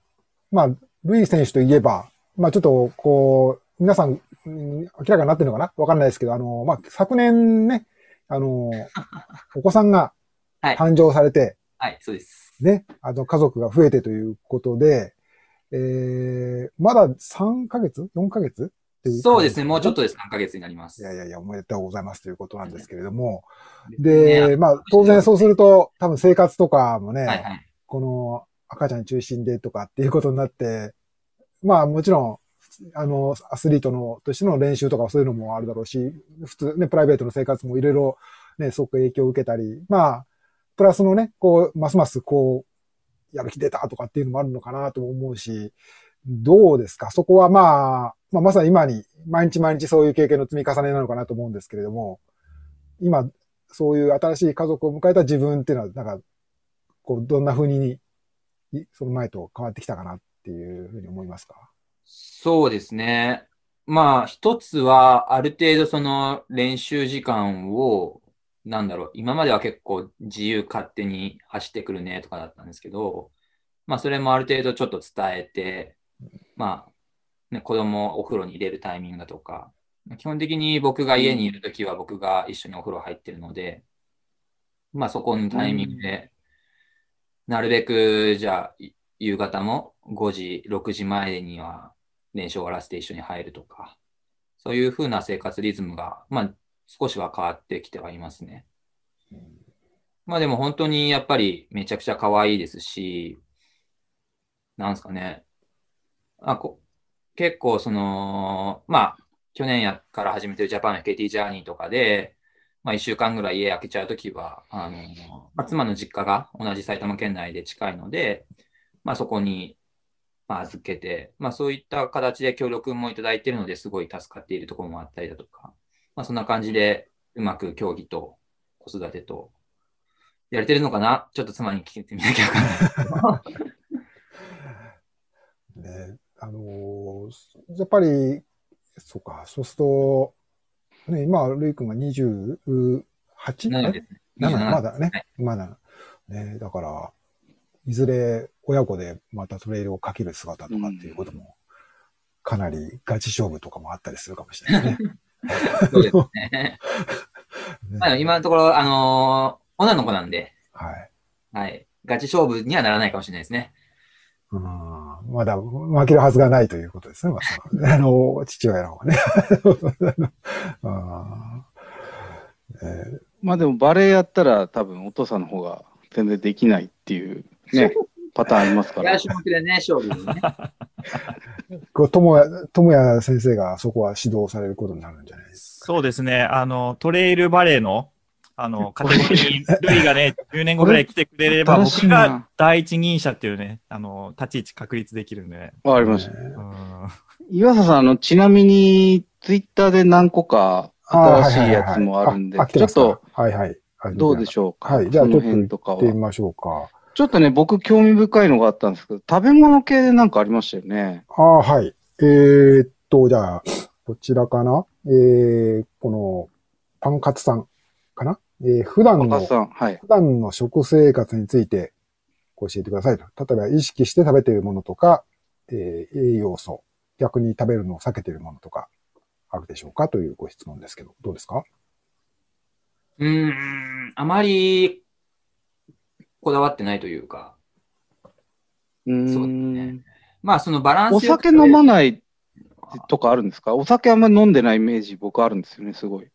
ーまあ、ルイ選手といえば、まあ、ちょっと、こう、皆さん、うん明らかになってるのかな？わかんないですけど、あのーまあ、昨年ね、あのー お子さんがはい。誕生されて、はい、そうです。ね、あの、家族が増えてということで、えー、まだ3ヶ月 ?4 ヶ月？そうですね、もうちょっとで3ヶ月になります。いやいやいや、おめでとうございますということなんですけれども。ねで、まあ、当然そうすると、多分生活とかもね、はいはい。この赤ちゃん中心でとかっていうことになって、まあもちろん、あの、アスリートの、としての練習とかそういうのもあるだろうし、普通ね、プライベートの生活もいろいろね、すごく影響を受けたり、まあ、プラスのね、こう、ますますこう、やる気出たとかっていうのもあるのかなと思うし、どうですか？そこはまあ、まあまさに今に、毎日毎日そういう経験の積み重ねなのかなと思うんですけれども、今、そういう新しい家族を迎えた自分っていうのは、なんか、こう、どんな風に、その前と変わってきたかなっていうふうに思いますか？そうですね。まあ、一つは、ある程度その練習時間を、なんだろう、今までは結構自由勝手に走ってくるねとかだったんですけど、まあ、それもある程度ちょっと伝えて、まあ、ね、子供をお風呂に入れるタイミングだとか、基本的に僕が家にいるときは僕が一緒にお風呂入ってるので、まあ、そこのタイミングで、なるべく、じゃあ、夕方も5時、6時前には練習を終わらせて一緒に入るとか、そういう風な生活リズムが、まあ、少しは変わってきてはいますね。まあでも本当にやっぱりめちゃくちゃ可愛いですし、なんですかね。あこ結構その、まあ、去年やから始めてるジャパン FKT ジャーニーとかで、まあ一週間ぐらい家開けちゃうときは、あの、まあ、妻の実家が同じ埼玉県内で近いので、まあそこに、まあ預けて、まあそういった形で協力もいただいているのですごい助かっているところもあったりだとか、まあそんな感じでうまく競技と子育てとやれてるのかな？ちょっと妻に聞いてみなきゃわかんない。ね、あのーやっぱり、そうか、そうすると、ね、今、ルイ君が 28? 7ですね。7 27まだね？はい、まだ。ね、だから、いずれ親子でまたトレイルをかける姿とかっていうことも、かなりガチ勝負とかもあったりするかもしれないね。そうですね。ね まあ今のところ、あのー女の子なんで、はい。はい。ガチ勝負にはならないかもしれないですね。うんまだ負けるはずがないということですね。まあ、あの、父親の方がね。あーえまあでもバレエやったら多分お父さんの方が全然できないっていうね、パターンありますからいや、。種目でね、勝負にね。ー こう、ともや、ともや先生がそこは指導されることになるんじゃないですか。そうですね。あの、トレイルバレーの、あの、カテゴリーに、ルイがね、10年後ぐらい来てくれれば、僕なが第一人者っていうね、あの、立ち位置確立できるんでね。わかりました。ねうん岩佐さん、あの、ちなみに、ツイッターで何個か新しいやつもあるんで、ちょっと、はいはい。どうでしょょうか？はいじゃあその辺と行って。みましょうか。ちょっとね、僕興味深いのがあったんですけど、食べ物系でなんかありましたよね。ああ、はい。えーっと、じゃあ、こちらかな？えー、この、パンカツさんかな？えー、普段の若、さん、はい。普段の食生活について教えてくださいと。例えば意識して食べているものとか、えー栄養素、逆に食べるのを避けているものとか、あるでしょうか？というご質問ですけど、どうですか？うーん、あまりこだわってないというか、うーん。そうですね。まあそのバランスお酒飲まないとかあるんですか？お酒あんまり飲んでないイメージ僕あるんですよね、すごい。い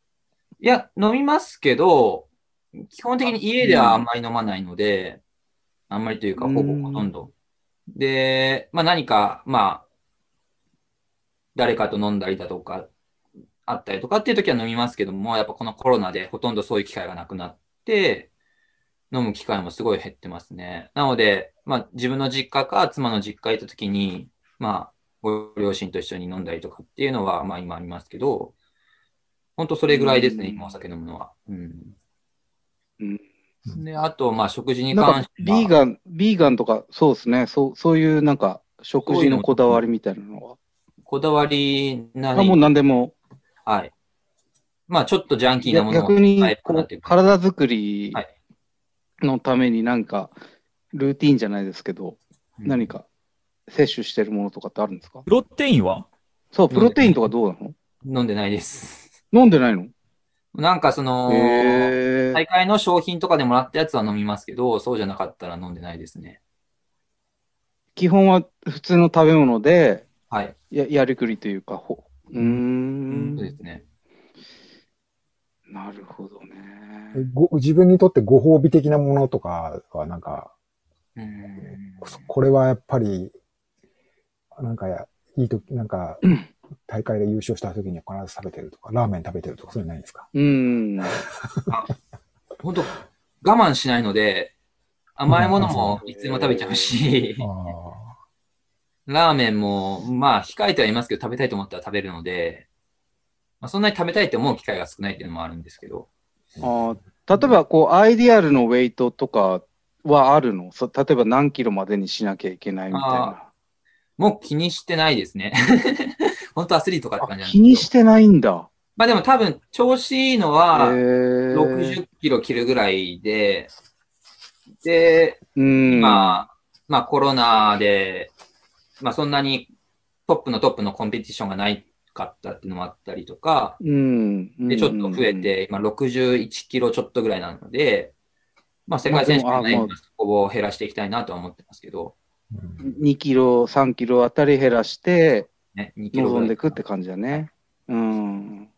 や、飲みますけど、基本的に家ではあんまり飲まないので、あんまりというか、うん。ほぼほとんど。で、まあ何か、まあ、誰かと飲んだりだとか、あったりとかっていう時は飲みますけども、やっぱこのコロナでほとんどそういう機会がなくなって、飲む機会もすごい減ってますね。なので、まあ自分の実家か妻の実家行った時に、まあ、ご両親と一緒に飲んだりとかっていうのは、まあ今ありますけど、本当それぐらいですね、うん今お酒飲むのは。うん。うんで、あと、まあ食事に関し、ては。ビーガン、ビーガンとか、そうですね。そう、そういうなんか、食事のこだわりみたいなのは。こだわりなあもう何でも、はい。まあちょっとジャンキーなものを逆に体作りはいのためになんか、ルーティンじゃないですけど、何か摂取してるものとかってあるんですか？プロテインは？そう、プロテインとかどうなの？飲んでないです。飲んでないの？なんかその、へ大会の商品とかでもらったやつは飲みますけど、そうじゃなかったら飲んでないですね。基本は普通の食べ物で、はい。ややりくりというか、ほうーんそうですね。なるほどね。ご自分にとってご褒美的なものとかはなんか、うん。これはやっぱり、なんかや、いいとき、なんかうん、大会で優勝した時には必ず食べてるとか、ラーメン食べてるとか、そういうのないんですか？うーん。本当我慢しないので、甘いものもいつでも食べちゃうし、あラーメンも、まあ、控えてはいますけど、食べたいと思ったら食べるので、まあ、そんなに食べたいって思う機会が少ないっていうのもあるんですけど、あー例えば、こう、アイディアルのウェイトとかはあるの？そ例えば何キロまでにしなきゃいけないみたいな。もう気にしてないですね。本当アスリートかってあ感じ。気にしてないんだ。まあでも多分、調子いいのへは、ー60キロ切るぐらいで、で、うん。まあ、まあコロナで、まあそんなにトップのトップのコンペティションがないかったっていうのもあったりとか、うん。で、ちょっと増えて、今61キロちょっとぐらいなので、まあ世界選手権ね、まあでもあまそこを減らしていきたいなとは思ってますけど、ーうん2キロ、3キロあたり減らして、ね、2キロ望んでいくって感じだね。うん。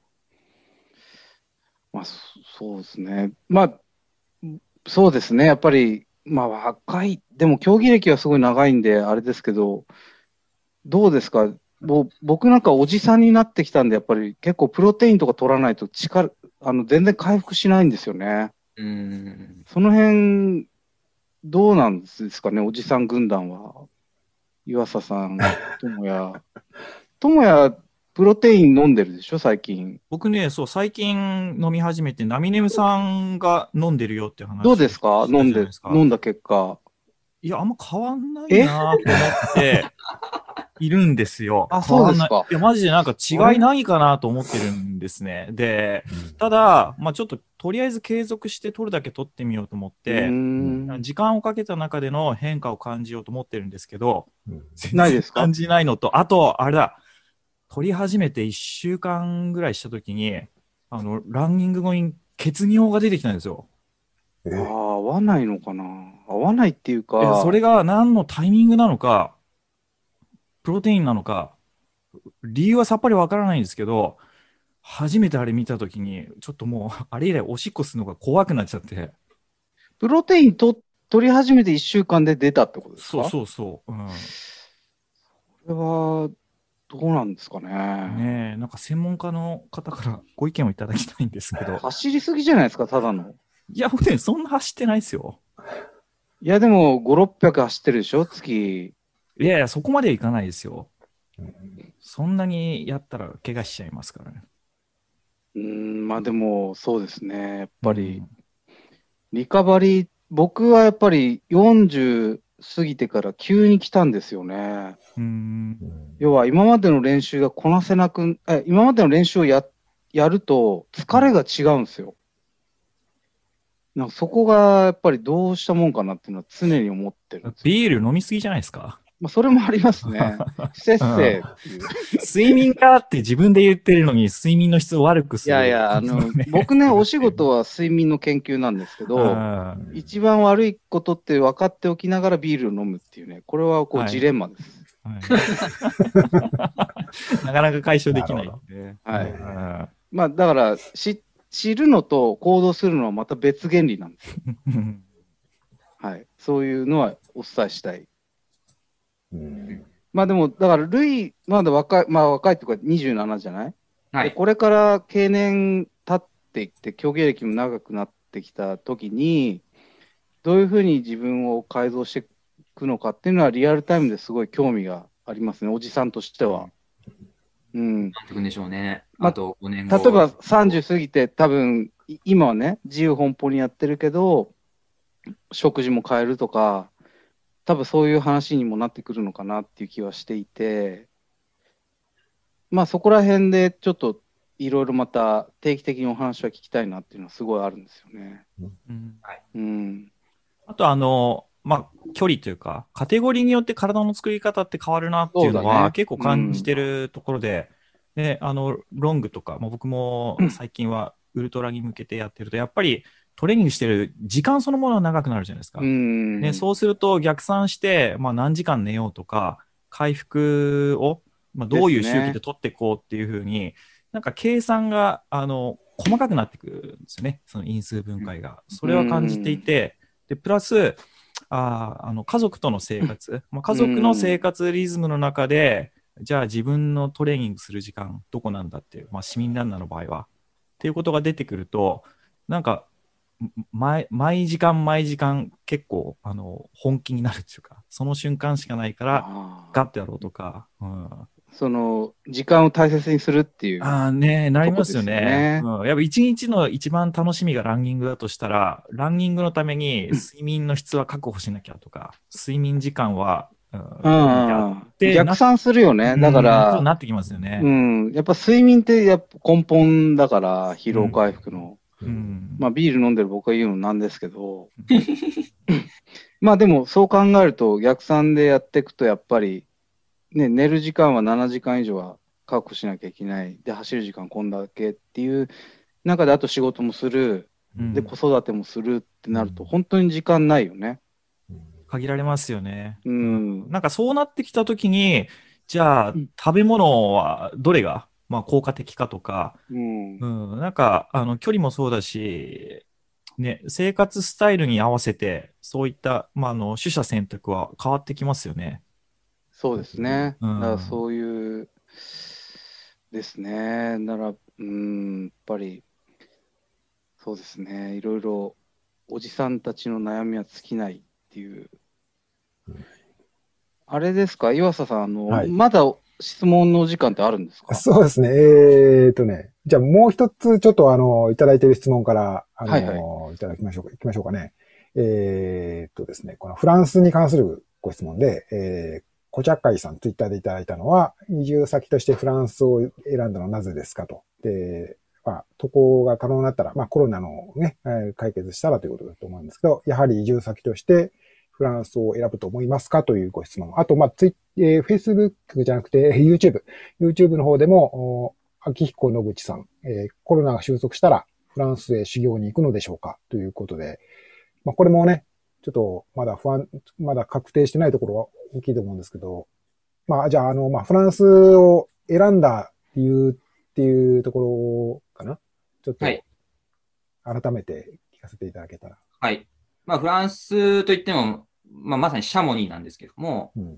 まあ、そそうですね。まあ、そうですね。やっぱり、まあ、若い、でも競技歴はすごい長いんで、あれですけど、どうですか？ぼ僕なんかおじさんになってきたんで、やっぱり結構プロテインとか取らないと力、あの、全然回復しないんですよね。うーん。その辺、どうなんですかね、おじさん軍団は。岩佐さん、ともや。ともや、プロテイン飲んでるでしょ、最近。僕ね、そう、最近飲み始めて、ナミネムさんが飲んでるよって話。どうですか飲んで飲んだ結果。いや、あんま変わんないなと思っているんですよ。あそうですか。い。や、マジでなんか違いないかなと思ってるんですね。で、ただ、まあちょっと、とりあえず継続して取るだけ取ってみようと思っうて、時間をかけた中での変化を感じようと思ってるんですけど、ないですか？感じないのと、あと、あれだ、取り始めて1週間ぐらいしたときに、あの、ランニング後に血尿が出てきたんですよ。えああ、合わないのかな？合わないっていういかや、それが何のタイミングなのか、プロテインなのか、理由はさっぱりわからないんですけど、初めてあれ見たときに、ちょっともう、あれ以来おしっこするのが怖くなっちゃって。プロテインと取り始めて1週間で出たってことですか？そうそうそう。うん。これは、どうなんですかね？ねえ、なんか専門家の方からご意見をいただきたいんですけど。走りすぎじゃないですか、ただの。いや、僕ね、そんな走ってないですよ。いや、でも、5、600走ってるでしょ？月。いやいや、そこまではいかないですよ。うんそんなにやったら怪我しちゃいますからね。うーん、まあでも、そうですね。やっぱり、リカバリー、僕はやっぱり40過ぎてから急に来たんですよね。うん。うん要は今までの練習がこなせなく、え今までの練習をややると疲れが違うんですよ。なんかそこがやっぱりどうしたもんかなっていうのは常に思ってるんですよ。ビール飲みすぎじゃないですか？まあ、それもありますね。不節制っていう。睡眠がって自分で言ってるのに睡眠の質を悪くする。いやいや、あの、僕ね、お仕事は睡眠の研究なんですけど、うん一番悪いことって分かっておきながらビールを飲むっていうね、これはこはいうジレンマです。はい なかなか解消できない。はいうんまあだから知、知るのと行動するのはまた別原理なんです はい。そういうのはお伝えしたい。うん。まあでも、だから、ルイ、まだ若い、まあ若いとか27じゃない、はい。でこれから経年経っていって、競技歴も長くなってきたときに、どういうふうに自分を改造していくのかっていうのは、リアルタイムですごい興味がありますね、おじさんとしては。うん。なんていくんでしょうね。まあと5年後。例えば30過ぎて、多分い今はね、自由奔放にやってるけど、食事も変えるとか、多分そういう話にもなってくるのかなっていう気はしていて、まあそこら辺でちょっといろいろまた定期的にお話は聞きたいなっていうのはすごいあるんですよね。うんうん。あと、あの、まあ、距離というか、カテゴリーによって体の作り方って変わるなっていうのは、結構感じてるところで、で、あの、ロングとか、まあ、僕も最近はウルトラに向けてやってると、やっぱりトレーニングしてる時間そのものは長くなるじゃないですか。うん。ね、そうすると逆算して、まあ、何時間寝ようとか、回復を、まあ、どういう周期で取っていこうっていうふうに、なんか計算が、あの、細かくなってくるんですよね。その因数分解が。それは感じていて、で、プラス、あーあの、家族との生活、まあ、家族の生活リズムの中で、じゃあ自分のトレーニングする時間、どこなんだっていう、まあ、市民ランナーの場合は、っていうことが出てくると、なんか、毎毎時間毎時間結構あの本気になるっていうかその瞬間しかないからガッてやろうとか、うん、その、時間を大切にするっていう。ああねなりますよね。ようん、やっぱ一日の一番楽しみがランニングだとしたらランニングのために睡眠の質は確保しなきゃとか睡眠時間は、うんうんで逆算するよね。だかうんら、なってきますよね、うん。やっぱ睡眠ってやっぱ根本だから、疲労回復の。うんまあビール飲んでる僕が言うのなんですけど、まあでもそう考えると逆算でやっていくとやっぱり、ね、寝る時間は7時間以上は確保しなきゃいけない。で、走る時間こんだけっていう中であと仕事もする。うんで、子育てもするってなると本当に時間ないよね。限られますよね。うん。なんかそうなってきたときに、じゃあ、うん食べ物はどれが、まあ、効果的かとか、うん。うん、なんか、あの、距離もそうだし、ね、生活スタイルに合わせて、そういった、まあ、あの、取捨選択は変わってきますよね。そうですね。うんだからそういう、ですね。だから、うん、やっぱり、そうですね。いろいろ、おじさんたちの悩みは尽きないっていううん。あれですか、岩佐さん、あの、はいまだ質問のお時間ってあるんですか？そうですね。えーとね。じゃあもう一つ、ちょっとあの、いただいている質問から、あの、はいいただきましょうか。行きましょうかね。えーとですね。このフランスに関するご質問で、えー、コチャッカイさん、ツイッターでいただいたのは、移住先としてフランスを選んだのはなぜですかと。で、まあ、渡航が可能になったら、まあコロナのね、えー解決したらということだと思うんですけど、やはり移住先としてフランスを選ぶと思いますかというご質問。あと、まあ、ツイえー、Facebook じゃなくて YouTube。YouTube の方でも、お秋彦野口さん、えーコロナが収束したらフランスへ修行に行くのでしょうかということで、まあ、これもね、ちょっとまだ不安、まだ確定してないところは大きいと思うんですけど、まあ、じゃあ、あの、まあ、フランスを選んだ理由っていうところかな？ちょっとはい、改めて聞かせていただけたら。はい。まあ、フランスといっても、まあ、まさにシャモニーなんですけども、うん。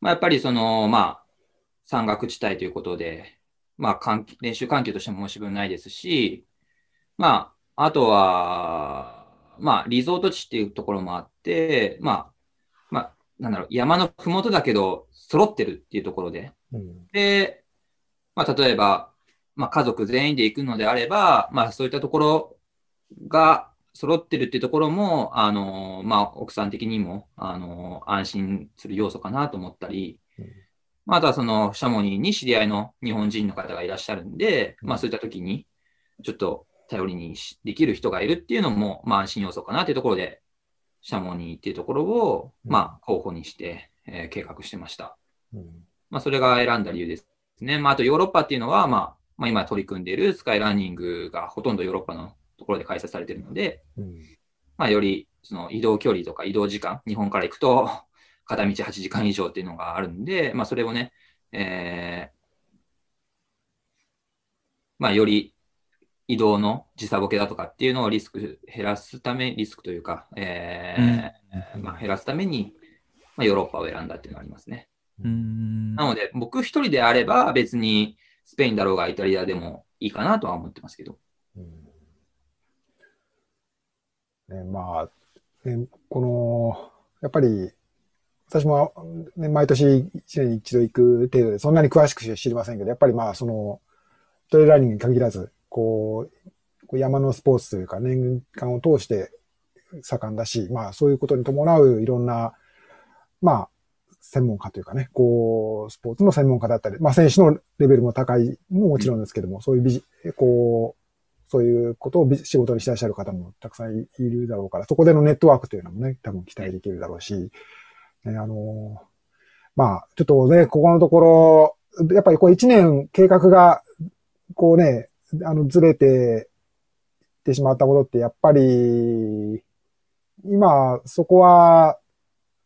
まあ、やっぱりその、まあ、山岳地帯ということで、まあ、練習環境としても申し分ないですし、まあ、あとは、まあ、リゾート地っていうところもあって、まあ、まあ、なんだろう、山のふもとだけど、揃ってるっていうところで、うん。で、まあ、例えば、まあ、家族全員で行くのであれば、まあ、そういったところが揃ってるっていうところも、あの、まあ、奥さん的にも、あの、安心する要素かなと思ったりうん、まあ、あとはその、シャモニーに知り合いの日本人の方がいらっしゃるんで、まあ、そういった時に、ちょっと頼りにしできる人がいるっていうのも、まあ、安心要素かなというところで、シャモニーっていうところを、うんまあ、候補にして、えー計画してました。うん。まあ、それが選んだ理由ですね。まあ、あとヨーロッパっていうのは、まあ、まあ、今取り組んでいるスカイランニングがほとんどヨーロッパのところで開催されているので、うん。まあ、よりその移動距離とか移動時間、日本から行くと 片道8時間以上っていうのがあるんで、まあ、それをね、えーまあ、より移動の時差ボケだとかっていうのをリスク減らすため、リスクというか、えーまあ、減らすために、まあ、ヨーロッパを選んだっていうのがありますね。うんなので、僕一人であれば別にスペインだろうがイタリアでもいいかなとは思ってますけど。ね、まあ、ね、この、やっぱり、私も、ね、毎年一年に一度行く程度で、そんなに詳しく知りませんけど、やっぱりまあ、その、トレーラーニングに限らず、こう、山のスポーツというか、年間を通して盛んだし、まあ、そういうことに伴ういろんな、まあ、専門家というかね、こう、スポーツの専門家だったり、まあ、選手のレベルも高いももちろんですけども、そういうビジ、こう、そういうことを仕事にしてらっしゃる方もたくさんいるだろうから、そこでのネットワークというのもね、多分期待できるだろうし、ね、あのまあ、ちょっとね、ここのところ、やっぱりこう一年計画が、こうね、あの、ずれて、ってしまったことって、やっぱり、今、そこは、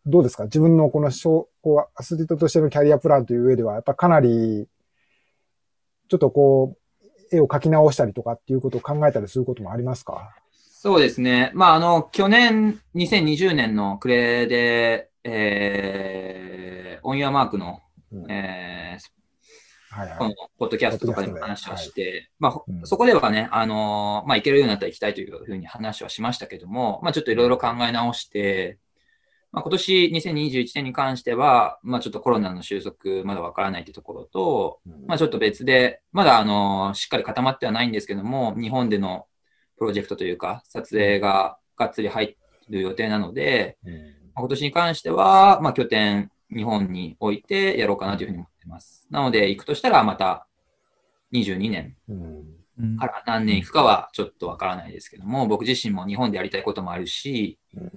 どうですか？自分のこの小、こう、アスリートとしてのキャリアプランという上では、やっぱかなり、ちょっとこう、絵を描き直したりとかっていうことを考えたりすることもありますか？そうですね。まあ、あの、去年、2020年の暮れで、えー、オンユアマークの、うんえーはいはい。このポッドキャストとかでも話をして、まあ、うんそこではね、あのーまあ、行けるようになったら行きたいというふうに話はしましたけども、まあ、ちょっといろいろ考え直して、まあ、今年2021年に関しては、まあ、ちょっとコロナの収束まだわからないというところと、うん。まあ、ちょっと別で、まだあのーしっかり固まってはないんですけども、日本でのプロジェクトというか、撮影ががっつり入る予定なので、今年に関しては、まあ、拠点、日本に置いてやろうかなというふうに思ってます。なので、行くとしたらまた22年から何年行くかはちょっとわからないですけども、僕自身も日本でやりたいこともあるし、うん、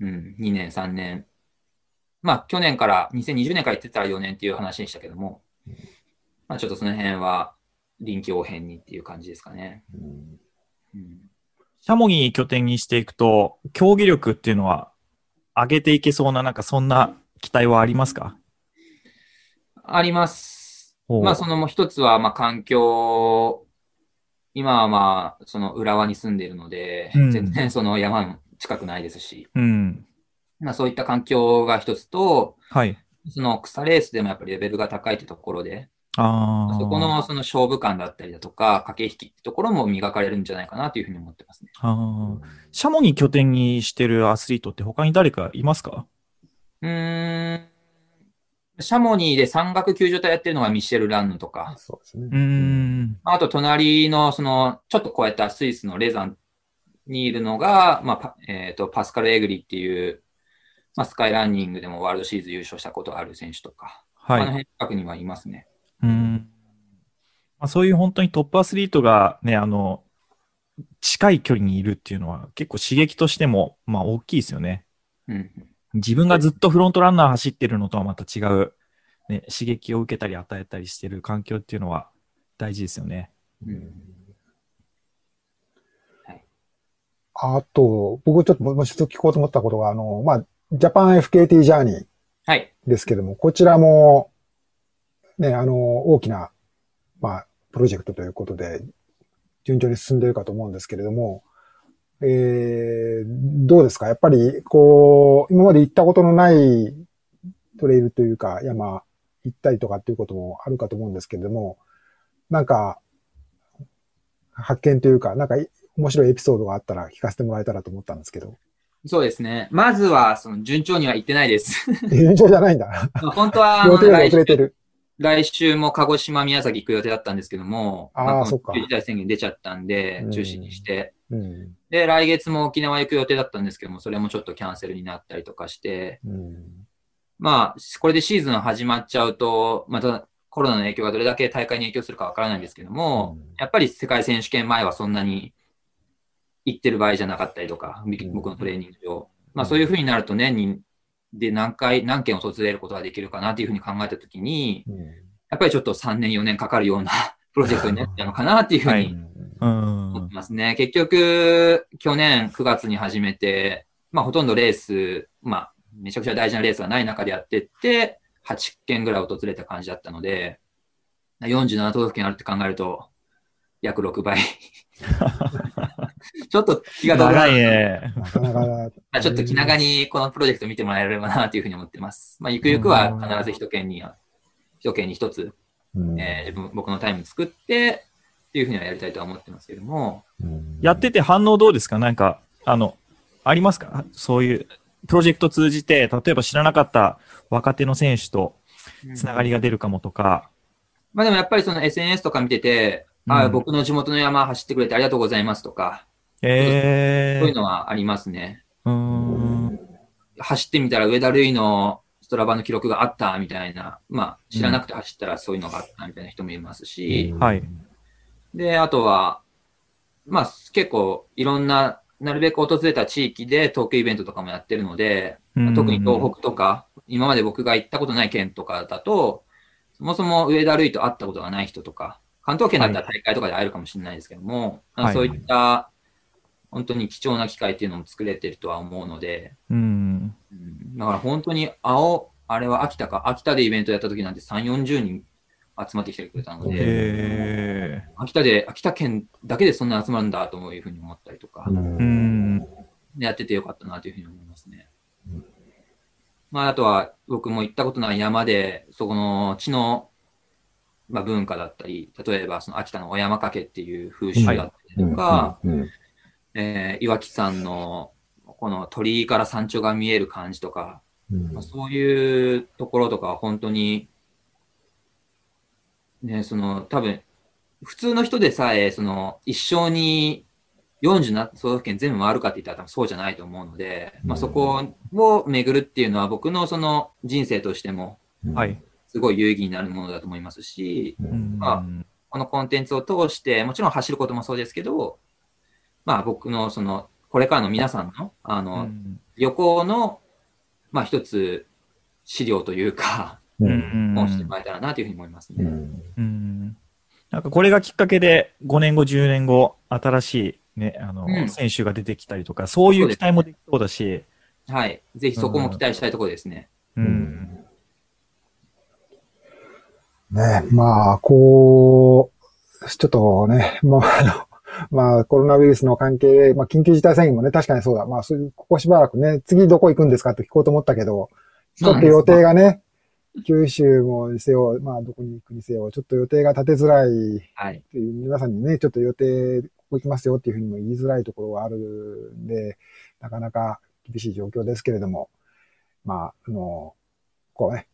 2年、3年。まあ、去年から、2020年から言ってたら4年っていう話でしたけども、まあ、ちょっとその辺は臨機応変にっていう感じですかね。うんうんシャモニー拠点にしていくと、競技力っていうのは上げていけそうな、なんかそんな期待はありますか？あります。まあ、そのもう一つは、まあ、環境、今はまあ、その浦和に住んでいるので、うん全然その山も近くないですし、うん。まあ、そういった環境が一つと、はい。その草レースでもやっぱりレベルが高いってところで、ああ。そこのその勝負感だったりだとか、駆け引きってところも磨かれるんじゃないかなというふうに思ってますね。あーシャモニー拠点にしてるアスリートって他に誰かいますか？うーん。シャモニーで山岳救助隊やってるのがミシェル・ランヌとか、そうですね。うーん。あと隣のその、ちょっと超えたスイスのレザンにいるのが、まあ、パえっ、と、パスカル・エグリっていう、まあ、スカイランニングでもワールドシリーズ優勝したことがある選手とか、あのはい。辺近くにはいますね。うん。まあ、そういう本当にトップアスリートがね、あの、近い距離にいるっていうのは結構刺激としても、まあ大きいですよね。うん。自分がずっとフロントランナー走ってるのとはまた違う、ね、刺激を受けたり与えたりしてる環境っていうのは大事ですよね。うんあと、僕ちょっともう一つ聞こうと思ったことが、あの、まあ、ジャパン FKT ジャーニーはい。ですけども、こちらも、ね、あの、大きな、まあ、プロジェクトということで、順調に進んでいるかと思うんですけれども、えー、どうですか？やっぱり、こう、今まで行ったことのないトレイルというか、山行ったりとかっていうこともあるかと思うんですけれども、なんか、発見というか、なんかい面白いエピソードがあったら聞かせてもらえたらと思ったんですけど。そうですね。まずは、その順調には行ってないです。順調じゃないんだ。まあ本当は、予定が来週遅れてる。来週も鹿児島、宮崎行く予定だったんですけども、あーまそっか緊急事態宣言出ちゃったんでう、ん中止にして、うん。で、来月も沖縄行く予定だったんですけども、それもちょっとキャンセルになったりとかして、うん。まあ、これでシーズン始まっちゃうと、またコロナの影響がどれだけ大会に影響するかわからないんですけども、うんやっぱり世界選手権前はそんなに行ってる場合じゃなかったりとか、ん僕のトレーニング上。まあそういうふうになると年に、で何回、何件訪れることができるかなというふうに考えたときに、うんやっぱりちょっと3年、4年かかるようなプロジェクトになったのかなっていうふうはに思って。ますね。結局、去年9月に始めて、まあほとんどレース、まあめちゃくちゃ大事なレースがない中でやってって、8件ぐらい訪れた感じだったので、47都道府県あるって考えると、約6倍。ちょっと気が遠いる。ね。あちょっと気長にこのプロジェクト見てもらえればなというふうに思ってます。まあ、ゆくゆくは必ず一件には、一件に一つ、うん。えー自分僕のタイム作って、っていうふうにはやりたいとは思ってますけれども、うん。やってて反応どうですか？なんか、あの、ありますか？そういう、プロジェクト通じて、例えば知らなかった若手の選手とつながりが出るかもとか。まあでもやっぱりその SNS とか見てて、あうん。僕の地元の山走ってくれてありがとうございますとか、えそういうのはありますね。ー。うーん。走ってみたら上田瑠衣のストラバの記録があったみたいな、まあ知らなくて走ったらそういうのがあったみたいな人もいますし、はい。で、あとは、まあ結構いろんな、なるべく訪れた地域でトークイベントとかもやってるので、うん特に東北とか、今まで僕が行ったことない県とかだと、そもそも上田瑠衣と会ったことがない人とか、関東圏だったら大会とかで会えるかもしれないですけども、はいそういった本当に貴重な機会っていうのも作れてるとは思うので、うん。うん。だから本当に青、あれは秋田か、秋田でイベントやった時なんて3、40人集まってきてくれたので、え秋田で、秋田県だけでそんな集まるんだというふうに思ったりとか、やっててよかったなというふうに思いますね。うん。まあ、あとは僕も行ったことない山で、そこの地の、まあ、文化だったり、例えばその秋田のお山かけっていう風習だったりとか、うん。うんえー岩木山のこの鳥居から山頂が見える感じとか、うん。まあ、そういうところとかは本当に、ね、その多分、普通の人でさえ、その一生に47都道府県全部回るかって言ったら多分そうじゃないと思うので、まあ、そこを巡るっていうのは僕のその人生としてもはい。すごい有意義になるものだと思いますし、うん。まこのコンテンツを通して、もちろん走ることもそうですけど、まあ僕のその、これからの皆さんの、あうの、ん旅行の、まあ一つ資料というか、ううんん本してもらえたらなというふうに思いますね。うんうんなんかこれがきっかけで5年後、10年後、新しいね、あの、うん選手が出てきたりとか、そういう期待もできそうだし、はい。ぜひそこも期待したいところですね。う。うんね、まあ、こう、ちょっとね、まあ、あの、まあ、コロナウイルスの関係で、まあ、緊急事態宣言もね、確かにそうだ。まあ、そういうここしばらくね、次どこ行くんですかって聞こうと思ったけど、ちょっと予定がね、九州もにせよ、まあ、どこに行くにせよ、ちょっと予定が立てづらいはい。っていう、皆さんにね、ちょっと予定、ここ行きますよっていうふうにも言いづらいところがあるんで、なかなか厳しい状況ですけれども、まあ、あの、こうね、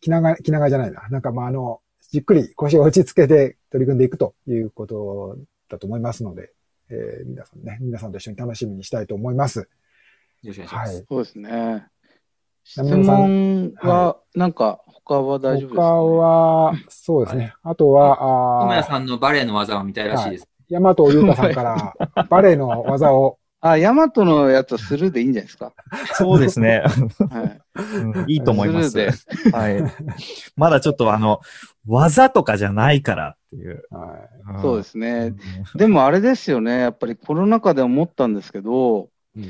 気長、気長じゃないな。なんかまあ、あの、じっくり腰を落ち着けて取り組んでいくということだと思いますので、えー皆さんね、皆さんと一緒に楽しみにしたいと思います。よろしくお願いします。はい。そうですね。質南野さ問は、なんか、他は大丈夫です他か、ね、は、そうですね。あとは、あー友也さんのバレエの技を見たいらしいです。大和優太さんから、バレエの技を、あ、ヤマトのやつはスルーでいいんじゃないですか？そうですね。はい。うんいいと思います。スルーで。はい。まだちょっとあの、技とかじゃないからっていう。はいそうですね。でもあれですよね。やっぱりコロナ禍で思ったんですけど、うん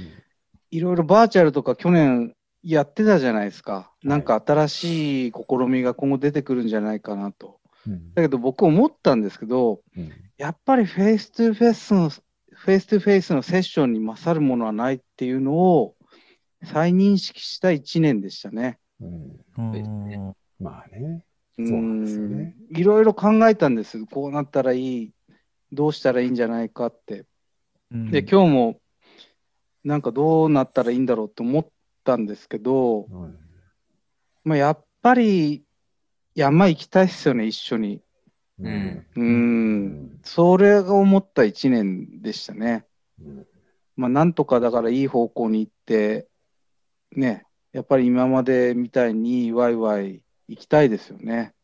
いろいろバーチャルとか去年やってたじゃないですか。なんか新しい試みが今後出てくるんじゃないかなと。うんだけど僕思ったんですけど、うんやっぱり face to face の、 face to face のセッションに勝るものはないっていうのを再認識した1年でしたね。うんうんまあね。うそうなんですよねんいろいろ考えたんです。こうなったらいい、どうしたらいいんじゃないかって。うんで、今日もなんかどうなったらいいんだろうと思ったんですけど、うんまあ、やっぱり山行きたいっすよね、一緒に。うんうーん、それが思った1年でしたね。うんまあ、なんとかだからいい方向に行って、ね、やっぱり今までみたいにワイワイ行きたいですよね。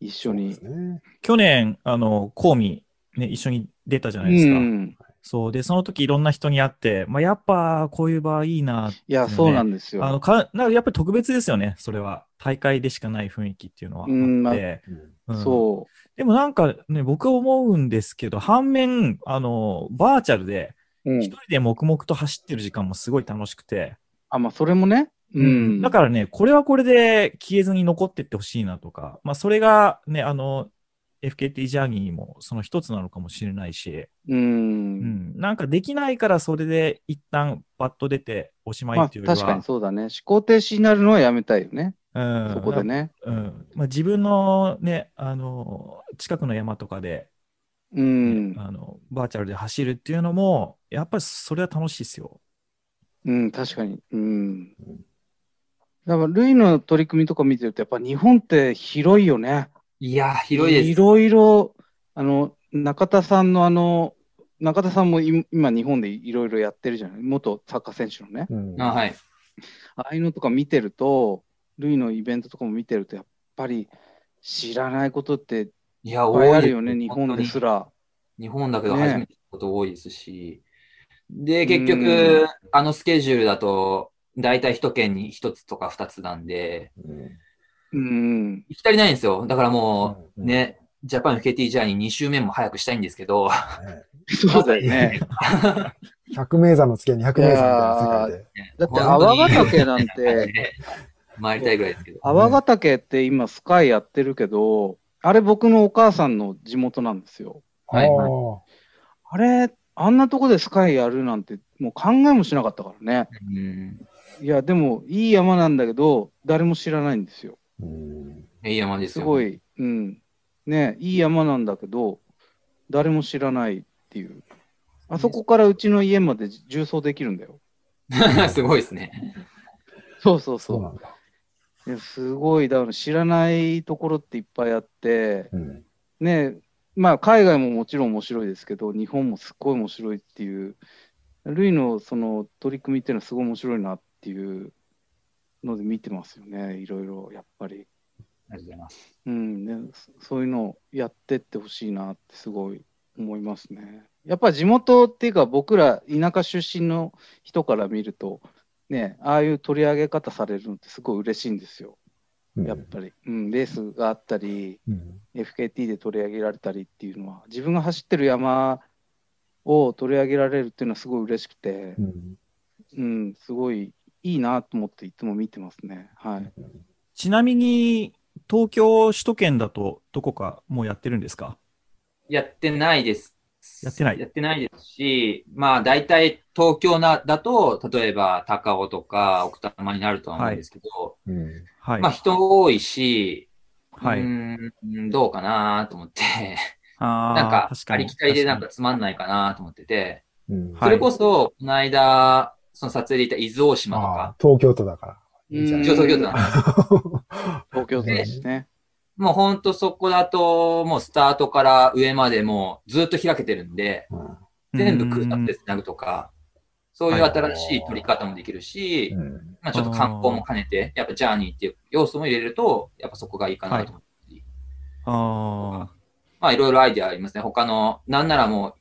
一緒に。ね。去年、あの、コーミ、ね、一緒に出たじゃうないですか。ん。そう。で、その時いろんな人に会って、まあ、やっぱこういう場いいな。いや、そうなんですよ。あの、か、なんかやっぱり特別ですよね、それは。大会でしかない雰囲気っていうのはあって。うんまあうんうんそでもなんかね、僕は思うんですけど、反面、あの、バーチャルで、う。うん一。人で黙々と走ってる時間もすごい楽しくて、あ、まあ、それもね。うん。だからね、これはこれで消えずに残ってってほしいなとか、まあそれがね、あの、FKT ジャーニーもその一つなのかもしれないし、う。うんん、なんかできないからそれで一旦バッと出ておしまいまあ、っていうよりは、確かにそうだね。思考停止になるのはやめたいよね。うん、そこでね。うんまあ、自分のね、あの、近くの山とかで、うん。あの、バーチャルで走るっていうのも、やっぱりそれは楽しいですよ。うん、確かに。うん。だから、ルイの取り組みとか見てると、やっぱ日本って広いよね。いやー、広いです。いろいろ、あの、中田さんのあの、中田さんもい今日本でいろいろやってるじゃない？元サッカー選手のね。うんあはい。ああいうのとか見てると、ルイのイベントとかも見てると、やっぱり知らないことっていや、ぱいあるよ多ね、日本ですら。日本だけどね初めてのこと多いですし。で、結うん局、あのスケジュールだと、だいたい一県に一つとか二つなんで、うん。行き足りないんですよ。だからもう、うんね、ジャパン FKT ジャーニー2周目も早くしたいんですけど、ねそうだよね。100名山の付け200名山みたいな世界で。だって、泡ヶ岳なんて、回りたいぐらいですけど。泡ヶ岳って今スカイやってるけど、あれ僕のお母さんの地元なんですよ。はいあれ、あんなとこでスカイやるなんて、もう考えもしなかったからね。うん。いや、でも、いい山なんだけど、誰も知らないんですよ。うんいい山ですよ。すご。い、うん。ね、いい山なんだけど、誰も知らないっていう。あそこからうちの家まで重走できるんだよ。すごいですね。そうそうそう。そうすごい、だから知らないところっていっぱいあって、うんね、まあ海外ももちろん面白いですけど、日本もすっごい面白いっていう、ルイのその取り組みっていうのはすごい面白いなっていうので見てますよね、いろいろやっぱり。ありがとうございます。うんね、そそういうのをやってってほしいなってすごい思いますね。やっぱ地元っていうか僕ら田舎出身の人から見ると、ね、ああいう取り上げ方されるのってすごい嬉しいんですよ。うんやっぱり、うん、レースがあったり、うん。FKT で取り上げられたりっていうのは、自分が走ってる山を取り上げられるっていうのはすごい嬉しくてう、ん。うん、すごいいいなと思っていつも見てますね。はい。ちなみに、東京首都圏だとどこかもうやってるんですか？やってないです。やってないやってないですし、まあ大体東京なだと、例えば高尾とか奥多摩になるとは思うんですけど、うん。はい。まあ人多いし、はい。うーん、どうかなと思って、あー なんか確、かにありきたりでなんか確つまんないかなと思ってて、うん。はいそれこそ、この間、その撮影でいた伊豆大島とか、、東京都だから。一応東京都なんです東京都ですね。もうほんとそこだと、もうスタートから上までもうずっと開けてるんで、うん全部空うん撮で繋ぐとか、そういう新しい撮り方もできるし、うん。まあちょっと観光も兼ねて、やっぱジャーニーっていう要素も入れると、やっぱそこがいいかなと思って、あまあいろいろアイデアありますね。他の、なんならもう、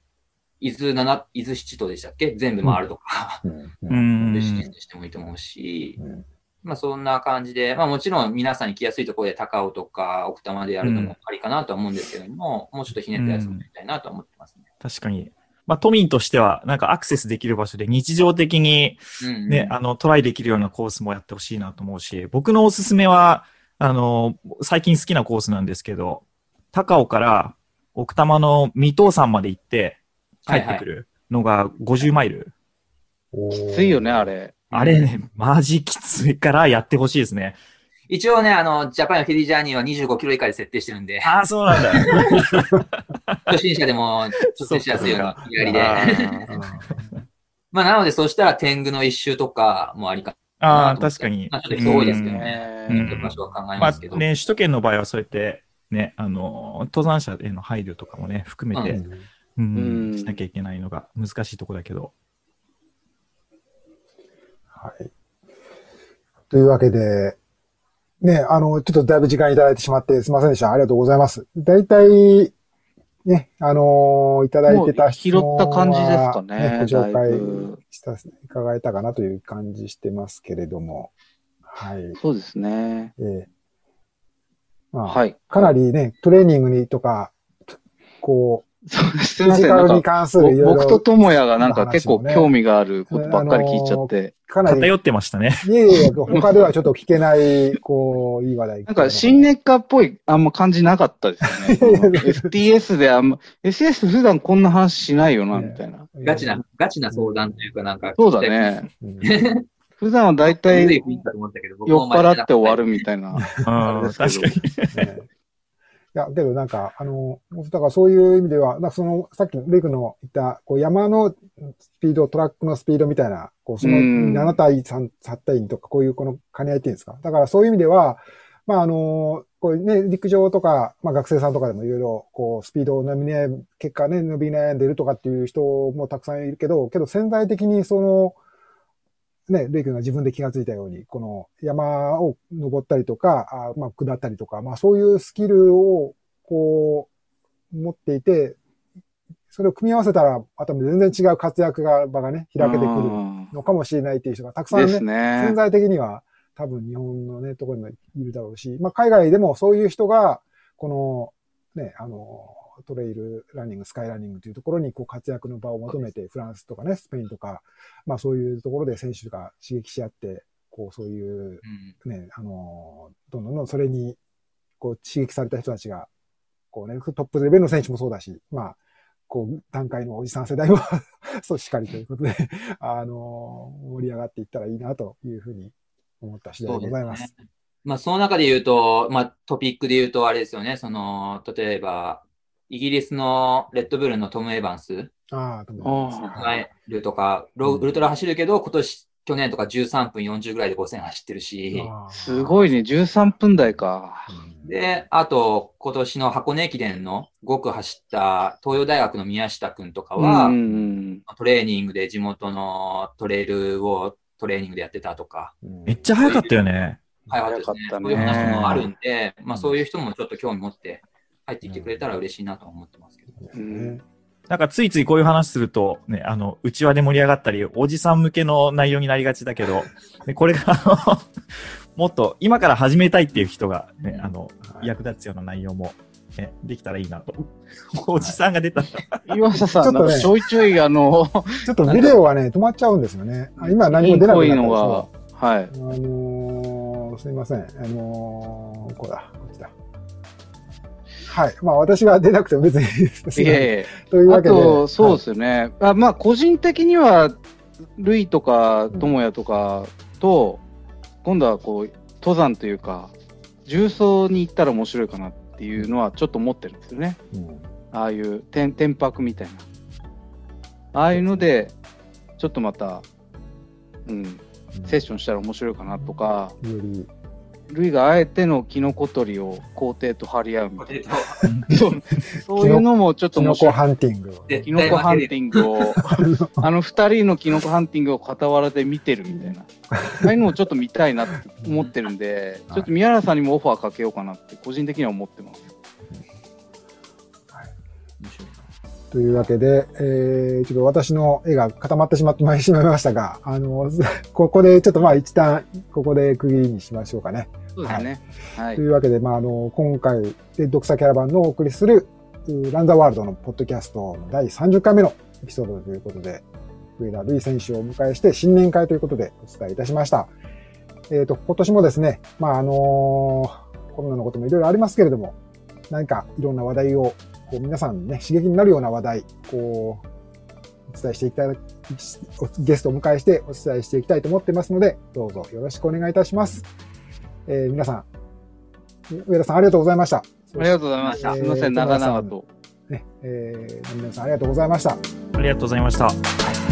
伊豆七、伊豆七島でしたっけ？全部回るとか、うん。ーううん。ん。シリーズにしてもいいと思うし、うんまあそんな感じで、まあもちろん皆さんに来やすいところで高尾とか奥多摩でやるのもありかなとは思うんですけども、もうちょっとひねったやつもやりたいなとは思ってますね。確かに。まあ、都民としては、なんかアクセスできる場所で日常的にうんうんね、あの、トライできるようなコースもやってほしいなと思うし、僕のおすすめは、あの、最近好きなコースなんですけど、高尾から奥多摩の三島山まで行って帰ってくるのが50マイル。きついよね、あ。れ。あれね、マジきついからやってほしいですね。一応ね、あの、ジャパンのフェリージャーニーは25キロ以下で設定してるんで、ああ、そうなんだ。初心者でも挑戦しやすいように気軽で。あ まあなので、そうしたら天狗の一周とかもありかああ、確かに。まあちょっと人多いですけどね。ねうん場所は考えまあますけど。ね、首都圏の場合はそうやって、ね、あの、登山者への配慮とかもね、含めて、うんうんうんしなきゃいけないのが難しいとこだけど。はい。というわけで、ね、あの、ちょっとだいぶ時間いただいてしまってすいませんでした。ありがとうございます。大体、ね、あのいただいてた質問はもう拾った感じですかねご紹介ぶした、伺えたかなという感じしてますけれども。はい。そうですね。ええまあ、はい。かなりね、トレーニングにとか、こう、そうすいフィません。なんか僕と智也がなんか結構興味があることばっかり聞いちゃって。かなり、偏ってましたね。いえいえ、他ではちょっと聞けない、こう、いい話題。なんか、新ネッカーっぽい、あんま感じなかったですよね。STS であんま、SS 普段こんな話しないよな、みたいな。ガチな、ガチな相談というかなんか。そうだ。ね。うん。普段は大体 酔っ払って終わるみたいな。うん、あれ確かに。や、けどなんか、あの、だからそういう意味では、なんかその、さっきレイクの言った、こう山のスピード、トラックのスピードみたいな、こう、そのうん7対3、8対2とか、こういうこの兼ね合いっていうんですか？だからそういう意味では、まああの、こうね、陸上とか、まあ学生さんとかでもいろいろ、こう、スピードを伸び悩む、結果ね、伸び悩んでるとかっていう人もたくさんいるけど、けど潜在的にその、ね、レイ君が自分で気がついたように、この山を登ったりとか、あまあ下ったりとか、まあそういうスキルをこう持っていて、それを組み合わせたら、また全然違う活躍が場がね、開けてくるうんのかもしれないっていう人がたくさんね、ね潜。在的には多分日本のね、ところにもいるだろうし、まあ海外でもそういう人が、このね、あの、トレイルランニング、スカイランニングというところにこう活躍の場を求めて、フランスとかね、スペインとか、まあそういうところで選手が刺激し合って、こうそういううんね、あの、どんどんどんそれにこう刺激された人たちが、こうね、トップレベルの選手もそうだし、まあ、こう、段階のおじさん世代も そうしっかりということで、あの、盛り上がっていったらいいなというふうに思った次第でございます。まあ、その中で言うと、まあ、トピックで言うと、あれですよね、その、例えば、イギリスのレッドブルのトム・エヴァンス。ああ、と思います。あはい。がいるとか、ロウルトラ走るけど、今年、去年とか13分40ぐらいで5000走ってるし、ああすごいね、13分台か。うん。で、あと、今年の箱根駅伝の5区走った東洋大学の宮下くんとかは、トレーニングで地元のトレイルをトレーニングでやってたとか、うん。めっちゃ早かったよね。早かったですね。早かったね。そういう話もあるんで、まあそういう人もちょっと興味持って入ってきてくれたら嬉しいなと思ってますけど。うんなんかついついこういう話すると、ね、あの、内輪で盛り上がったり、おじさん向けの内容になりがちだけど、でこれが、あの、もっと今から始めたいっていう人が、ね、あの、役立つような内容も、ね、できたらいいなと。おじさんが出たら、岩佐さん、ちょっとねちょいちょい、あの、ちょっとビデオはね、止まっちゃうんですよね。あ今何も出ないのが、はい。あのーすいません。あのーこうだ、こっちだ。はい。まあ私が出なくても別にいえいえ。というわけで。あと、そうはいですよね。あまあ、個人的には、ルイとか、智也とかと、今度はこう、登山というか、重曹に行ったら面白いかなっていうのはちょっと思ってるんですよね。うんああいう天天白みたいな。ああいうので、ちょっとまた、うん、セッションしたら面白いかなとか、より、ルイがあえてのキノコ取りを皇帝と張り合うみたいな。そういうのもちょっとキノコ。ハンティングをキノコハンティングを、あの二人のキノコハンティングを傍らで見てるみたいな。ああいうのをちょっと見たいなって思ってるんで、ちょっと宮原さんにもオファーかけようかなって個人的には思ってます。というわけで、えー、ちょっと私の絵が固まってしまってしまいましたが、あの、ここでちょっとまあ一旦、ここで区切りにしましょうかね。そうですね。はいと。いうわけで、まあ、あの、今回、で、ドクサキャラバンのお送りする、うランザワールドのポッドキャストの第30回目のエピソードということで、上田瑠衣選手をお迎えして新年会ということでお伝えいたしました。えっ、と、今年もですね、まあ、あのコロナのこともいろいろありますけれども、何かいろんな話題を、こう皆さんにね、刺激になるような話題、こう、お伝えしていきたい、ゲストをお迎えしてお伝えしていきたいと思ってますので、どうぞよろしくお願いいたします。えー皆さん、上田さんありがとうございました。ありがとうございました。えーすみません、長々と。ね、えー、皆さんありがとうございました。ありがとうございました。